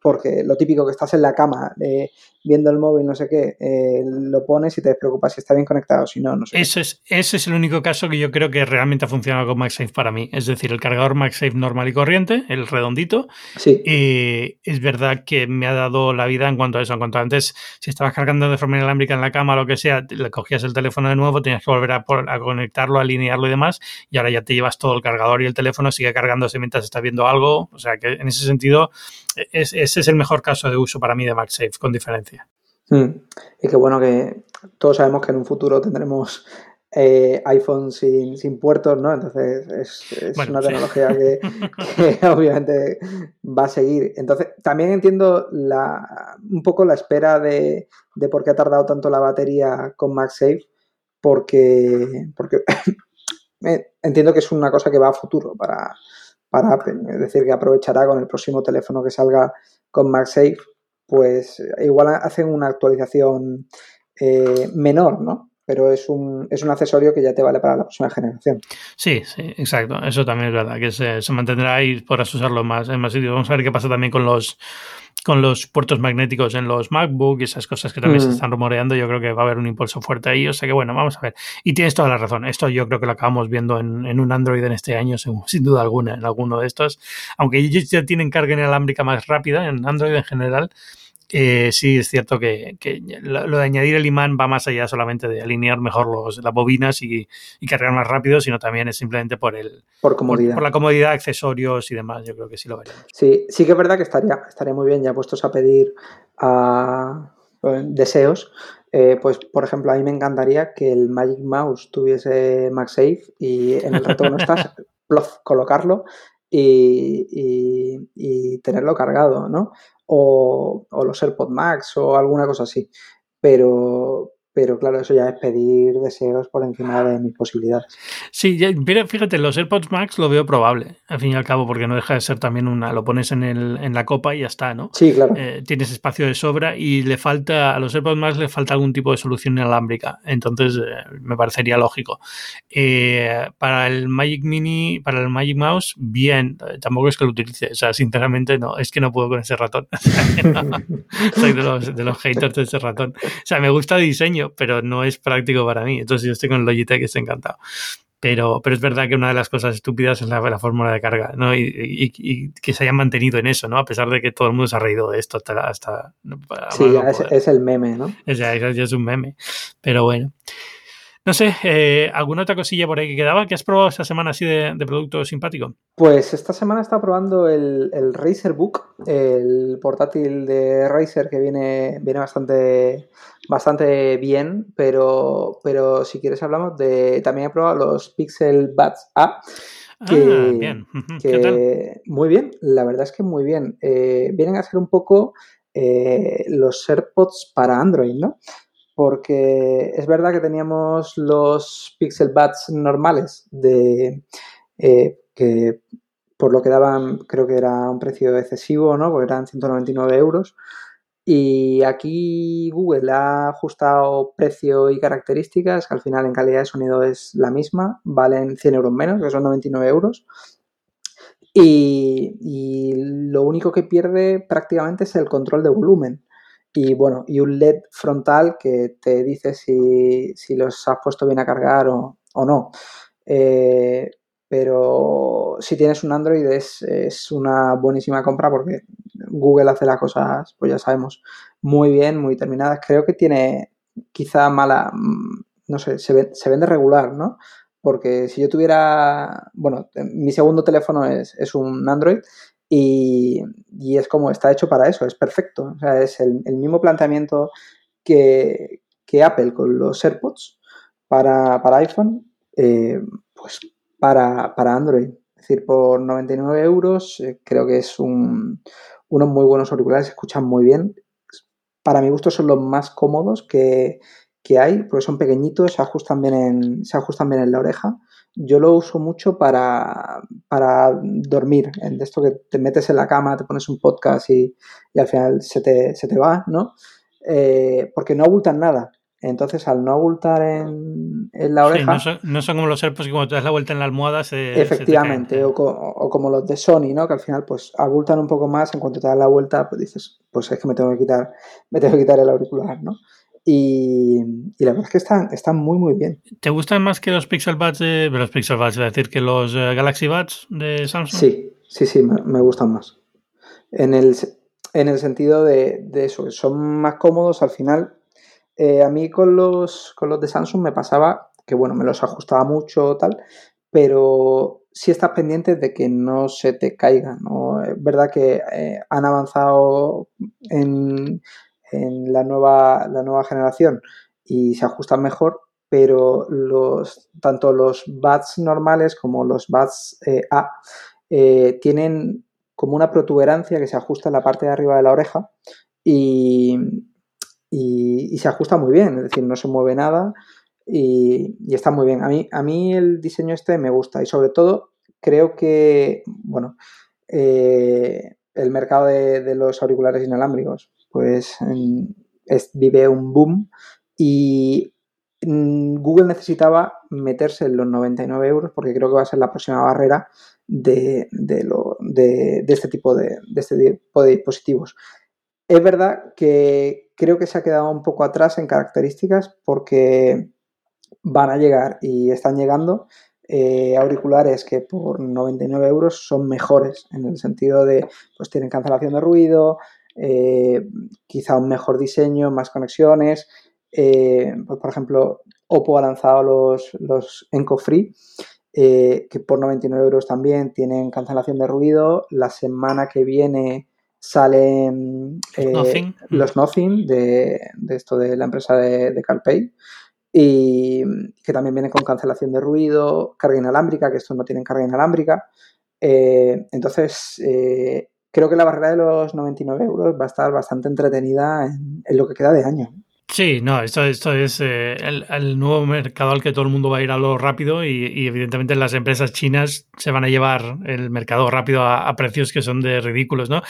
porque lo típico que estás en la cama eh, viendo el móvil, no sé qué, eh, lo pones y te preocupas si está bien conectado, si no, no sé. Ese es, ese es el único caso que yo creo que realmente ha funcionado con MagSafe para mí. Es decir, el cargador MagSafe normal y corriente, el redondito. Sí. Y es verdad que me ha dado la vida en cuanto a eso. En cuanto a antes, si estabas cargando de forma inalámbrica en la cama o lo que sea, le cogías el teléfono de nuevo, tenías que volver a, a conectarlo, alinearlo y demás. Y ahora ya te llevas todo el cargador y el teléfono sigue cargándose mientras estás viendo algo. O sea que en ese sentido, es, ese es el mejor caso de uso para mí de MagSafe, con diferencia. Mm. Y qué bueno que todos sabemos que en un futuro tendremos eh, iPhone sin, puertos, ¿no? Entonces es, una tecnología que, obviamente va a seguir. Entonces, también entiendo la, un poco la espera de, por qué ha tardado tanto la batería con MagSafe, porque, porque entiendo que es una cosa que va a futuro para, para Apple. Es decir, que aprovechará con el próximo teléfono que salga con MagSafe pues igual hacen una actualización eh, menor, ¿no? Pero es un, es un accesorio que ya te vale para la próxima generación. Sí, sí, exacto. Eso también es verdad, que se, mantendrá y podrás usarlo más en más sitios. Vamos a ver qué pasa también con los con los puertos magnéticos en los MacBook y esas cosas que también se mm. están rumoreando, yo creo que va a haber un impulso fuerte ahí. O sea que bueno, vamos a ver. Y tienes toda la razón. Esto yo creo que lo acabamos viendo en, en un Android en este año, sin, sin, duda alguna, en alguno de estos. Aunque ellos ya tienen carga inalámbrica más rápida en Android en general, eh, sí es cierto que, lo, de añadir el imán va más allá solamente de alinear mejor los, las bobinas y, cargar más rápido, sino también es simplemente por el por comodidad. Por, la comodidad, accesorios y demás. Yo creo que sí lo veremos. Sí, sí que es verdad que estaría, estaría muy bien ya puestos a pedir a eh, deseos. Eh, pues, por ejemplo, a mí me encantaría que el Magic Mouse tuviese MagSafe y en el rato no estás, colocarlo y, y, tenerlo cargado, ¿no? O, o, los AirPod Max o alguna cosa así. Pero, pero claro, eso ya es pedir deseos por encima de mis posibilidades. Sí, fíjate, los AirPods Max lo veo probable, al fin y al cabo, porque no deja de ser también una, lo pones en, el, en la copa y ya está, ¿no? Sí, claro. Eh, tienes espacio de sobra y le falta, a los AirPods Max le falta algún tipo de solución inalámbrica, entonces eh, me parecería lógico. Eh, para el Magic Mini, para el Magic Mouse, bien, tampoco es que lo utilice, o sea, sinceramente no, es que no puedo con ese ratón. Soy de los, de los haters de ese ratón. O sea, me gusta el diseño, pero no es práctico para mí. Entonces yo estoy con Logitech y estoy encantado. Pero, pero es verdad que una de las cosas estúpidas es la, fórmula de carga, ¿no? Y, que se hayan mantenido en eso, ¿no? A pesar de que todo el mundo se ha reído de esto hasta... hasta sí, es, el meme, ¿no? Es, es un meme. Pero bueno. No sé, eh, ¿alguna otra cosilla por ahí que quedaba? ¿Qué has probado esta semana así de, producto simpático? Pues esta semana está probando el, el Razer Book, el portátil de Razer que viene, viene bastante, bastante bien, pero, pero si quieres hablamos de... También he probado los Pixel Buds App. ah, bien. ¿Qué tal? Muy bien, la verdad es que muy bien. Eh, vienen a ser un poco eh, los AirPods para Android, ¿no? Porque es verdad que teníamos los Pixel Buds normales de eh, que por lo que daban creo que era un precio excesivo, ¿no? Porque eran 199 euros. Y aquí Google ha ajustado precio y características, que al final en calidad de sonido es la misma, valen 100 euros menos, que son 99 euros. y lo único que pierde prácticamente es el control de volumen y bueno, y un LED frontal que te dice si, los has puesto bien a cargar o, no. Eh, pero si tienes un Android es, una buenísima compra porque Google hace las cosas, pues ya sabemos, muy bien, muy terminadas. Creo que tiene quizá mala, mm, no sé, se, se vende regular, ¿no? Porque si yo tuviera, bueno, mi segundo teléfono es, es un Android y, es como está hecho para eso, es perfecto. O sea, es el, mismo planteamiento que, Apple con los AirPods para, iPhone, eh, pues para, Android. Es decir, por 99 euros eh, creo que es un, unos muy buenos auriculares, se escuchan muy bien. Para mi gusto son los más cómodos que, que hay, porque son pequeñitos, se ajustan bien en, se ajustan bien en la oreja yo lo uso mucho para, dormir, de esto que te metes en la cama, te pones un podcast y, al final se te, se te, va, ¿no? Eh, porque no abultan nada. Entonces, al no abultar en, la oreja... no, son, como los AirPods que cuando te das la vuelta en la almohada se... Efectivamente, o, como los de Sony, ¿no? Que al final, pues, abultan un poco más, en cuanto te das la vuelta, pues dices, pues es que me tengo que quitar, me tengo que quitar el auricular, ¿no? Y, la verdad es que están, están muy, muy bien. ¿Te gustan más que los Pixel Buds de los Pixel Buds, es decir, que los eh, Galaxy Buds de Samsung? Sí, sí, sí, me, gustan más. En el, en el sentido de, eso, que son más cómodos al final. Eh, a mí con los, con los de Samsung me pasaba que, bueno, me los ajustaba mucho tal, pero sí estás pendiente de que no se te caigan. ¿no? Es verdad que eh, han avanzado en en la nueva, la nueva generación y se ajustan mejor, pero los, tanto los bats normales como los bats eh, A eh, tienen como una protuberancia que se ajusta en la parte de arriba de la oreja y, y, se ajusta muy bien, es decir, no se mueve nada y, está muy bien. A mí, a mí el diseño este me gusta y sobre todo creo que, bueno, eh, el mercado de, de los auriculares inalámbricos pues vive un boom y Google necesitaba meterse en los 99 euros porque creo que va a ser la próxima barrera de, este, tipo de, este tipo de dispositivos. Es verdad que creo que se ha quedado un poco atrás en características porque van a llegar y están llegando eh, auriculares que por 99 euros son mejores en el sentido de pues tienen cancelación de ruido, quizá un mejor diseño, más conexiones. Pues, por ejemplo, Oppo ha lanzado los, los Enco Free, que por 99 euros también tienen cancelación de ruido. La semana que viene salen los Nothing de, esto de la empresa de, de CarPay y que también viene con cancelación de ruido, carga inalámbrica, que estos no tienen carga inalámbrica. Eh, entonces, eh, creo que la barrera de los 99 euros va a estar bastante entretenida en lo que queda de año. Sí, no, esto, es eh, el, nuevo mercado al que todo el mundo va a ir a lo rápido y, evidentemente las empresas chinas se van a llevar el mercado rápido a, precios que son de ridículos, ¿no?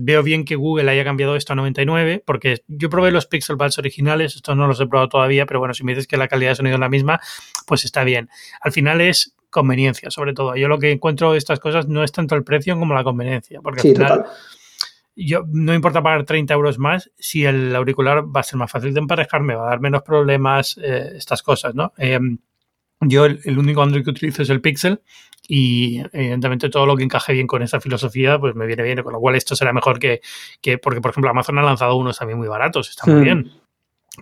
veo bien que Google haya cambiado esto a 99 porque yo probé los Pixel Buds originales, estos no los he probado todavía, pero bueno, si me dices que la calidad de sonido es la misma, pues está bien. Al final es conveniencia, sobre todo. Yo lo que encuentro de estas cosas no es tanto el precio como la conveniencia, porque al final yo no importa pagar 30 euros más si el auricular va a ser más fácil de emparejarme, va a dar menos problemas, eh, estas cosas, ¿no? Eh, yo el, único Android que utilizo es el Pixel y evidentemente todo lo que encaje bien con esa filosofía pues me viene bien, con lo cual esto será mejor que, que porque por ejemplo Amazon ha lanzado unos también muy baratos, está muy hmm. bien.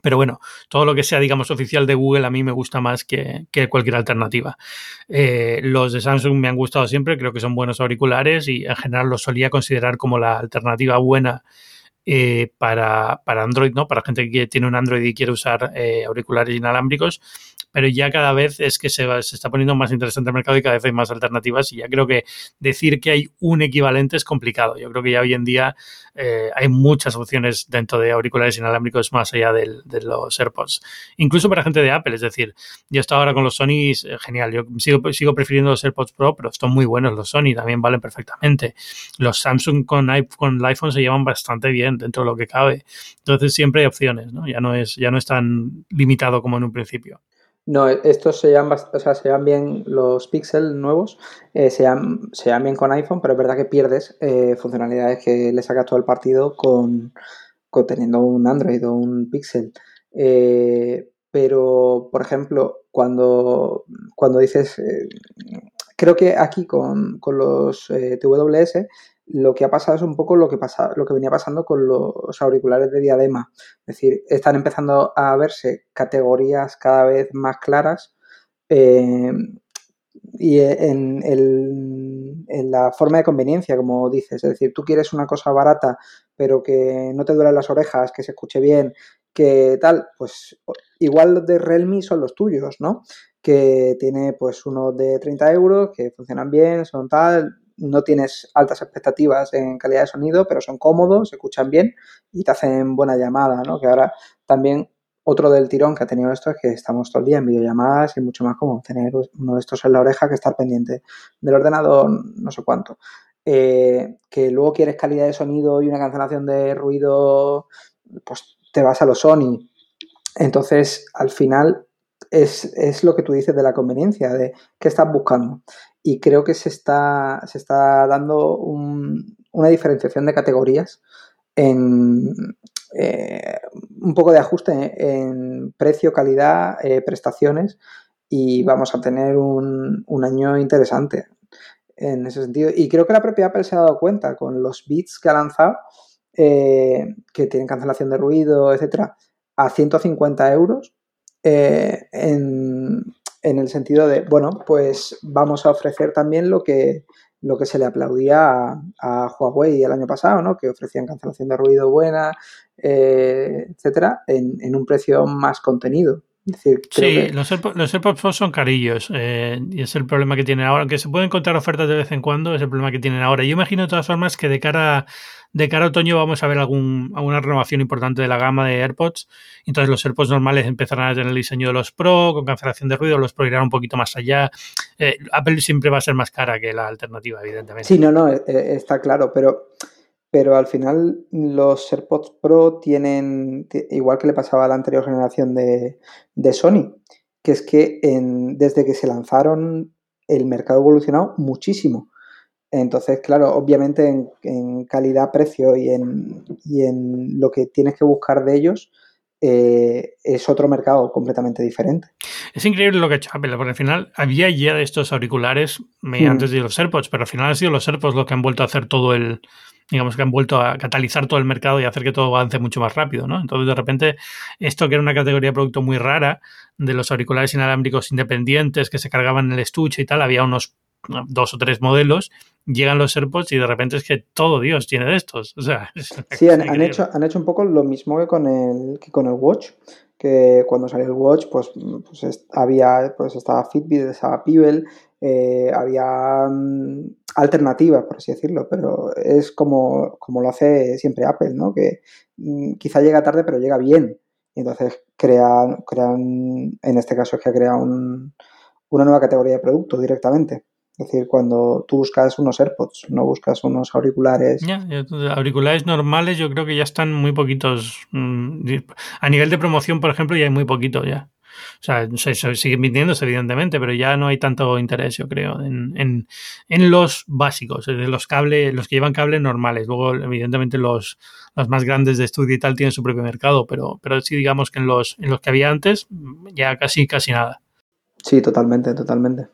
Pero bueno, todo lo que sea, digamos, oficial de Google a mí me gusta más que, cualquier alternativa. Eh, los de Samsung me han gustado siempre, creo que son buenos auriculares y en general los solía considerar como la alternativa buena eh, para, para, Android, ¿no? Para gente que tiene un Android y quiere usar eh, auriculares inalámbricos pero ya cada vez es que se, se, está poniendo más interesante el mercado y cada vez hay más alternativas y ya creo que decir que hay un equivalente es complicado. Yo creo que ya hoy en día eh, hay muchas opciones dentro de auriculares inalámbricos más allá de los AirPods. Incluso para gente de Apple, es decir, yo estoy ahora con los Sony, eh, genial, yo sigo, sigo prefiriendo los AirPods Pro, pero están muy buenos los Sony, también valen perfectamente. Los Samsung con el iPhone se llevan bastante bien dentro de lo que cabe. Entonces siempre hay opciones, ¿no? Ya no es, ya no es tan limitado como en un principio. No, estos se llaman, o sea, se llaman bien los Pixel nuevos, eh, se, llaman, se bien con iPhone, pero es verdad que pierdes eh, funcionalidades que le sacas todo el partido con, teniendo un Android o un Pixel. Eh, pero, por ejemplo, cuando, cuando dices, creo que aquí con, con los TWS lo que ha pasado es un poco lo que, pasa, lo que venía pasando con los auriculares de diadema. Es decir, están empezando a verse categorías cada vez más claras eh, y en, en, la forma de conveniencia, como dices. Es decir, tú quieres una cosa barata, pero que no te duelen las orejas, que se escuche bien, que tal, pues igual los de Realme son los tuyos, ¿no? Que tiene pues unos de 30 euros, que funcionan bien, son tal, no tienes altas expectativas en calidad de sonido, pero son cómodos, se escuchan bien y te hacen buena llamada, ¿no? Que ahora también otro del tirón que ha tenido esto es que estamos todo el día en videollamadas y mucho más como tener uno de estos en la oreja que estar pendiente del ordenador, no sé cuánto. Eh, que luego quieres calidad de sonido y una cancelación de ruido, pues te vas a los Sony. Entonces, al final, es, es, lo que tú dices de la conveniencia, de qué estás buscando y creo que se está, se está dando una diferenciación de categorías en eh, un poco de ajuste en precio, calidad, eh, prestaciones y vamos a tener un, año interesante en ese sentido. Y creo que la propia Apple se ha dado cuenta con los bits que ha lanzado, eh, que tienen cancelación de ruido, etcétera, a 150 euros. en, en el sentido de, bueno, pues vamos a ofrecer también lo que, lo que se le aplaudía a, Huawei el año pasado, ¿no? Que ofrecían cancelación de ruido buena, eh, etcétera, en, un precio más contenido. Sí, los, AirPods, son carillos eh, y es el problema que tienen ahora. Aunque se pueden encontrar ofertas de vez en cuando, es el problema que tienen ahora. Yo imagino de todas formas que de cara de cara a otoño vamos a ver algún, alguna renovación importante de la gama de AirPods. Entonces los AirPods normales empezarán a tener el diseño de los Pro, con cancelación de ruido, los Pro irán un poquito más allá. Eh, Apple siempre va a ser más cara que la alternativa, evidentemente. Sí, no, no, eh, está claro, pero, pero al final los AirPods Pro tienen, igual que le pasaba a la anterior generación de, de Sony, que es que en, desde que se lanzaron el mercado ha evolucionado muchísimo. Entonces, claro, obviamente en, calidad, precio y en, y en, lo que tienes que buscar de ellos eh, es otro mercado completamente diferente. Es increíble lo que ha hecho Apple, porque al final había ya de estos auriculares mm. antes de los AirPods, pero al final han sido los AirPods los que han vuelto a hacer todo el, digamos que han vuelto a catalizar todo el mercado y hacer que todo avance mucho más rápido, ¿no? Entonces, de repente, esto que era una categoría de producto muy rara, de los auriculares inalámbricos independientes que se cargaban en el estuche y tal, había unos dos o tres modelos, llegan los AirPods y de repente es que todo Dios tiene de estos. O sea, sí, han, hecho, han hecho un poco lo mismo que con el, que con el Watch, que cuando salió el Watch, pues, pues había, pues estaba Fitbit, estaba Pebble, eh, había alternativas, por así decirlo, pero es como, como lo hace siempre Apple, ¿no? Que mm, quizá llega tarde, pero llega bien. Y entonces crean, crean en este caso es que crea un, una nueva categoría de producto directamente. Es decir, cuando tú buscas unos AirPods, no buscas unos auriculares. Ya, auriculares normales yo creo que ya están muy poquitos. Mm, a nivel de promoción, por ejemplo, ya hay muy poquito ya. O sea, se, siguen vendiéndose, evidentemente, pero ya no hay tanto interés, yo creo, en, en, en los básicos, en los cables, los que llevan cables normales. Luego, evidentemente, los, los más grandes de estudio y tal tienen su propio mercado, pero, pero sí digamos que en los, en los que había antes, ya casi, casi nada. Sí, totalmente, totalmente.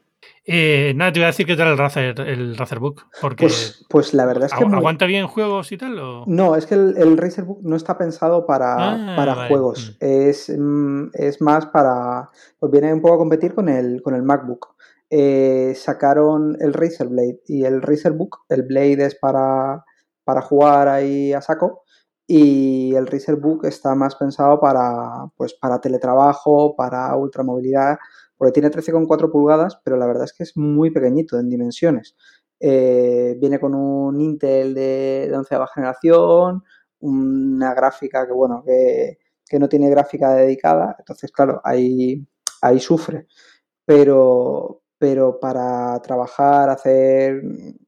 Eh, nada, te voy a decir qué tal el Razer, el Razerbook. Porque pues, pues la verdad es que. ¿Aguanta bien juegos y tal? No, es que el, el Razerbook no está pensado para, ah, para juegos. Mm. Es, mm, es, más para. Pues viene un poco a competir con el, con el MacBook. Eh, sacaron el Razer Blade y el Razerbook. El Blade es para, para jugar ahí a saco. Y el Razerbook está más pensado para, pues, para teletrabajo, para ultramovilidad porque tiene 13,4 pulgadas, pero la verdad es que es muy pequeñito en dimensiones. Eh, viene con un Intel de, de onceava generación, una gráfica que, bueno, que, no tiene gráfica dedicada, entonces, claro, ahí, ahí sufre. Pero, pero para trabajar, hacer,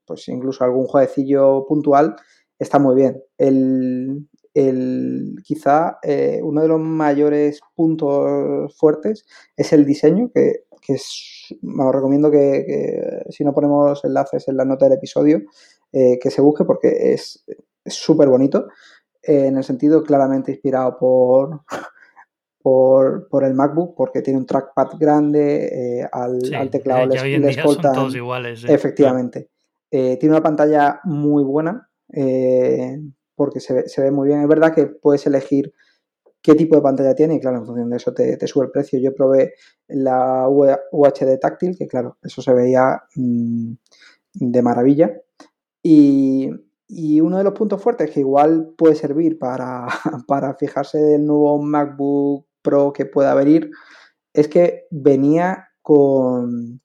pues incluso algún jueguecillo puntual, está muy bien. El, el, quizá eh, uno de los mayores puntos fuertes es el diseño, que, que es, os recomiendo que, si no ponemos enlaces en la nota del episodio, eh, que se busque porque es súper bonito, eh, en el sentido claramente inspirado por, por, el MacBook, porque tiene un trackpad grande, al, teclado les, les todos iguales. Efectivamente. tiene una pantalla muy buena porque se ve, se ve, muy bien. Es verdad que puedes elegir qué tipo de pantalla tiene y claro, en función de eso te, sube el precio. Yo probé la UHD táctil, que claro, eso se veía mm, de maravilla. Y, uno de los puntos fuertes que igual puede servir para, para fijarse del nuevo MacBook Pro que pueda venir es que venía con,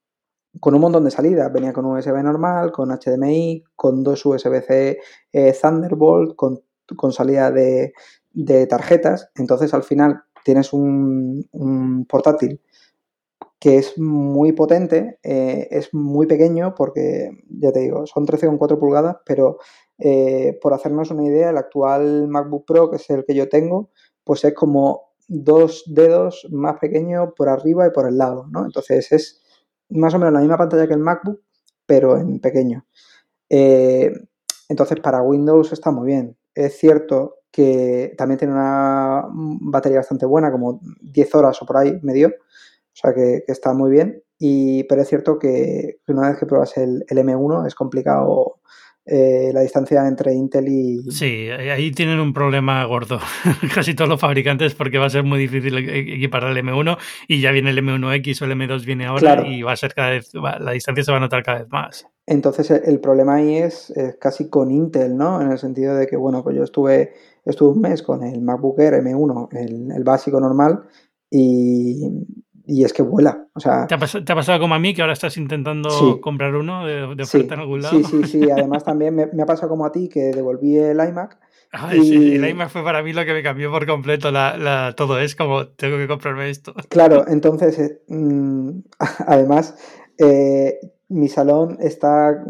con un montón de salidas. Venía con USB normal, con HDMI, con dos USB-C eh, Thunderbolt, con, salida de, tarjetas. Entonces al final tienes un, portátil que es muy potente, eh, es muy pequeño porque, ya te digo, son 13,4 pulgadas, pero eh, por hacernos una idea, el actual MacBook Pro, que es el que yo tengo, pues es como dos dedos más pequeño por arriba y por el lado, ¿no? Entonces es más o menos la misma pantalla que el MacBook, pero en pequeño. Eh, entonces, para Windows está muy bien. Es cierto que también tiene una batería bastante buena, como 10 horas o por ahí medio, o sea que, está muy bien. Y, pero es cierto que una vez que pruebas el, el M1 es complicado eh, la distancia entre Intel y... Sí, ahí tienen un problema gordo, casi todos los fabricantes, porque va a ser muy difícil e-, equiparar el M1 y ya viene el M1X o el M2 viene ahora y va a ser cada vez, la distancia se va a notar cada vez más. Entonces el problema ahí es, casi con Intel, ¿no? En el sentido de que, bueno, pues yo estuve, estuve un mes con el MacBook Air M1, el básico normal, y, y es que vuela. O sea, ¿Te ha, pasado, como a mí que ahora estás intentando comprar uno de, oferta en algún lado? Sí, sí, sí. Además también me, ha pasado como a ti que devolví el iMac. Ay, sí, el iMac fue para mí lo que me cambió por completo la, todo. Es como, tengo que comprarme esto. Claro, entonces, eh, mm, además, eh, mi salón está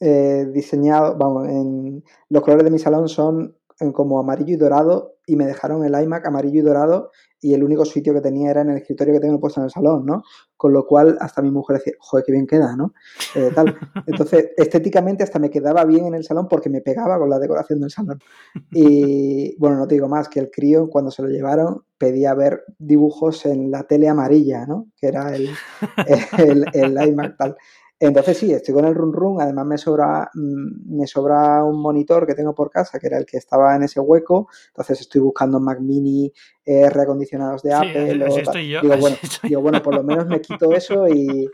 eh, diseñado, vamos, en, los colores de mi salón son como amarillo y dorado y me dejaron el iMac amarillo y dorado y el único sitio que tenía era en el escritorio que tengo puesto en el salón, ¿no? Con lo cual hasta mi mujer decía, joder, qué bien queda, ¿no? Eh, tal. Entonces, estéticamente hasta me quedaba bien en el salón porque me pegaba con la decoración del salón. Y bueno, no te digo más, que el crío cuando se lo llevaron pedía ver dibujos en la tele amarilla, ¿no? Que era el, el, el iMac tal. Entonces sí, estoy con el run run, además me sobra, mm, me sobra un monitor que tengo por casa, que era el que estaba en ese hueco, entonces estoy buscando Mac mini eh, reacondicionados de Apple. Digo, bueno, digo, bueno, por lo menos me quito eso y,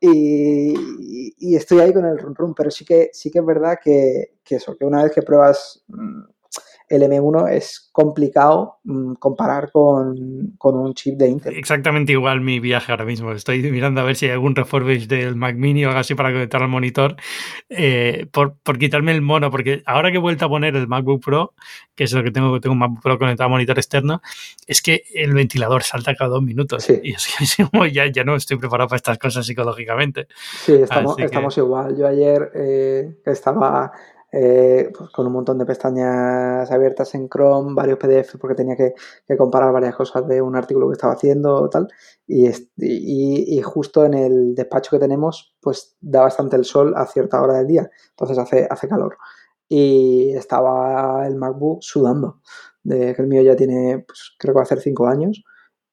y, estoy ahí con el run run, pero sí que, sí que es verdad que, que eso, que una vez que pruebas mm, el M1 es complicado mm, comparar con, un chip de Intel. Exactamente igual mi viaje ahora mismo. Estoy mirando a ver si hay algún refurbish del Mac Mini o algo así para conectar al monitor eh, por, quitarme el mono, porque ahora que he vuelto a poner el MacBook Pro, que es lo que tengo, tengo un MacBook Pro conectado a monitor externo, es que el ventilador salta cada dos minutos. Y así, ya, ya no estoy preparado para estas cosas psicológicamente. Sí, estamos, igual. Yo ayer eh, estaba eh, pues con un montón de pestañas abiertas en Chrome, varios PDF porque tenía que, comparar varias cosas de un artículo que estaba haciendo tal. Y, justo en el despacho que tenemos, pues da bastante el sol a cierta hora del día, entonces hace, hace calor. Y estaba el MacBook sudando, de que el mío ya tiene, pues, creo que va a hacer cinco años.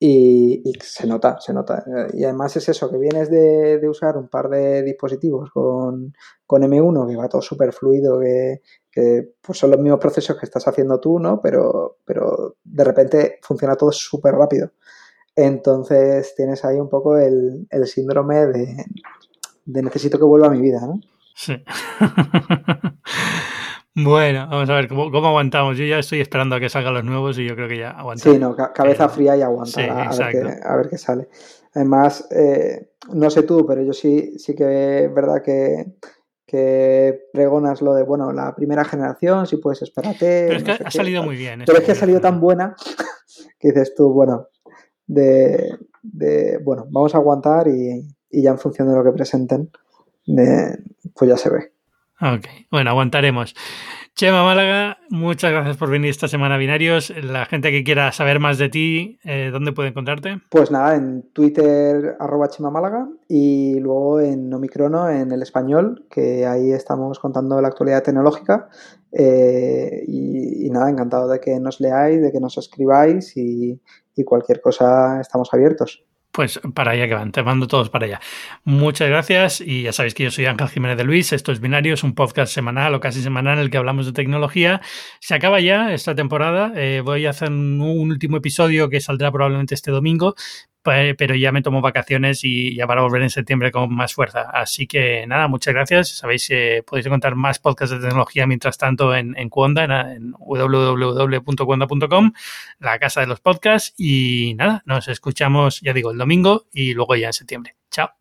Y, se nota, se nota. Y además es eso, que vienes de, usar un par de dispositivos con, M1, que va todo súper fluido, que, pues son los mismos procesos que estás haciendo tú, ¿no? Pero, pero de repente funciona todo súper rápido. Entonces tienes ahí un poco el, el síndrome de, de necesito que vuelva a mi vida, ¿no? Sí. Bueno, vamos a ver ¿cómo, aguantamos. Yo ya estoy esperando a que salgan los nuevos y yo creo que ya aguantamos. Sí, no, cabeza fría y aguanta a, ver qué, sale. Además, eh, no sé tú, pero yo sí, sí que es verdad que, que pregonas lo de, bueno, la primera generación, si puedes espérate. Pero es que ha salido muy bien. Pero es que ha salido tan buena que dices tú, bueno, de, bueno, vamos a aguantar y, ya en función de lo que presenten, pues ya se ve. Ok, bueno, aguantaremos. Chema Málaga, muchas gracias por venir esta semana a Binarios. La gente que quiera saber más de ti, eh, ¿dónde puede encontrarte? Pues nada, en Twitter, arroba Chema Málaga, y luego en Omicrono, en el español, que ahí estamos contando la actualidad tecnológica. Eh, y, nada, encantado de que nos leáis, de que nos escribáis y cualquier cosa estamos abiertos. Pues para allá que van, te mando todos para allá. Muchas gracias y ya sabéis que yo soy Ángel Jiménez de Luis, esto es Binario, es un podcast semanal o casi semanal en el que hablamos de tecnología. Se acaba ya esta temporada, eh, voy a hacer un último episodio que saldrá probablemente este domingo, pero ya me tomo vacaciones y ya para volver en septiembre con más fuerza. Así que nada, muchas gracias. Sabéis que podéis encontrar más podcasts de tecnología mientras tanto en, en en, www.cuonda.com, la casa de los podcasts. Y nada, nos escuchamos, ya digo, el domingo y luego ya en septiembre. Chao.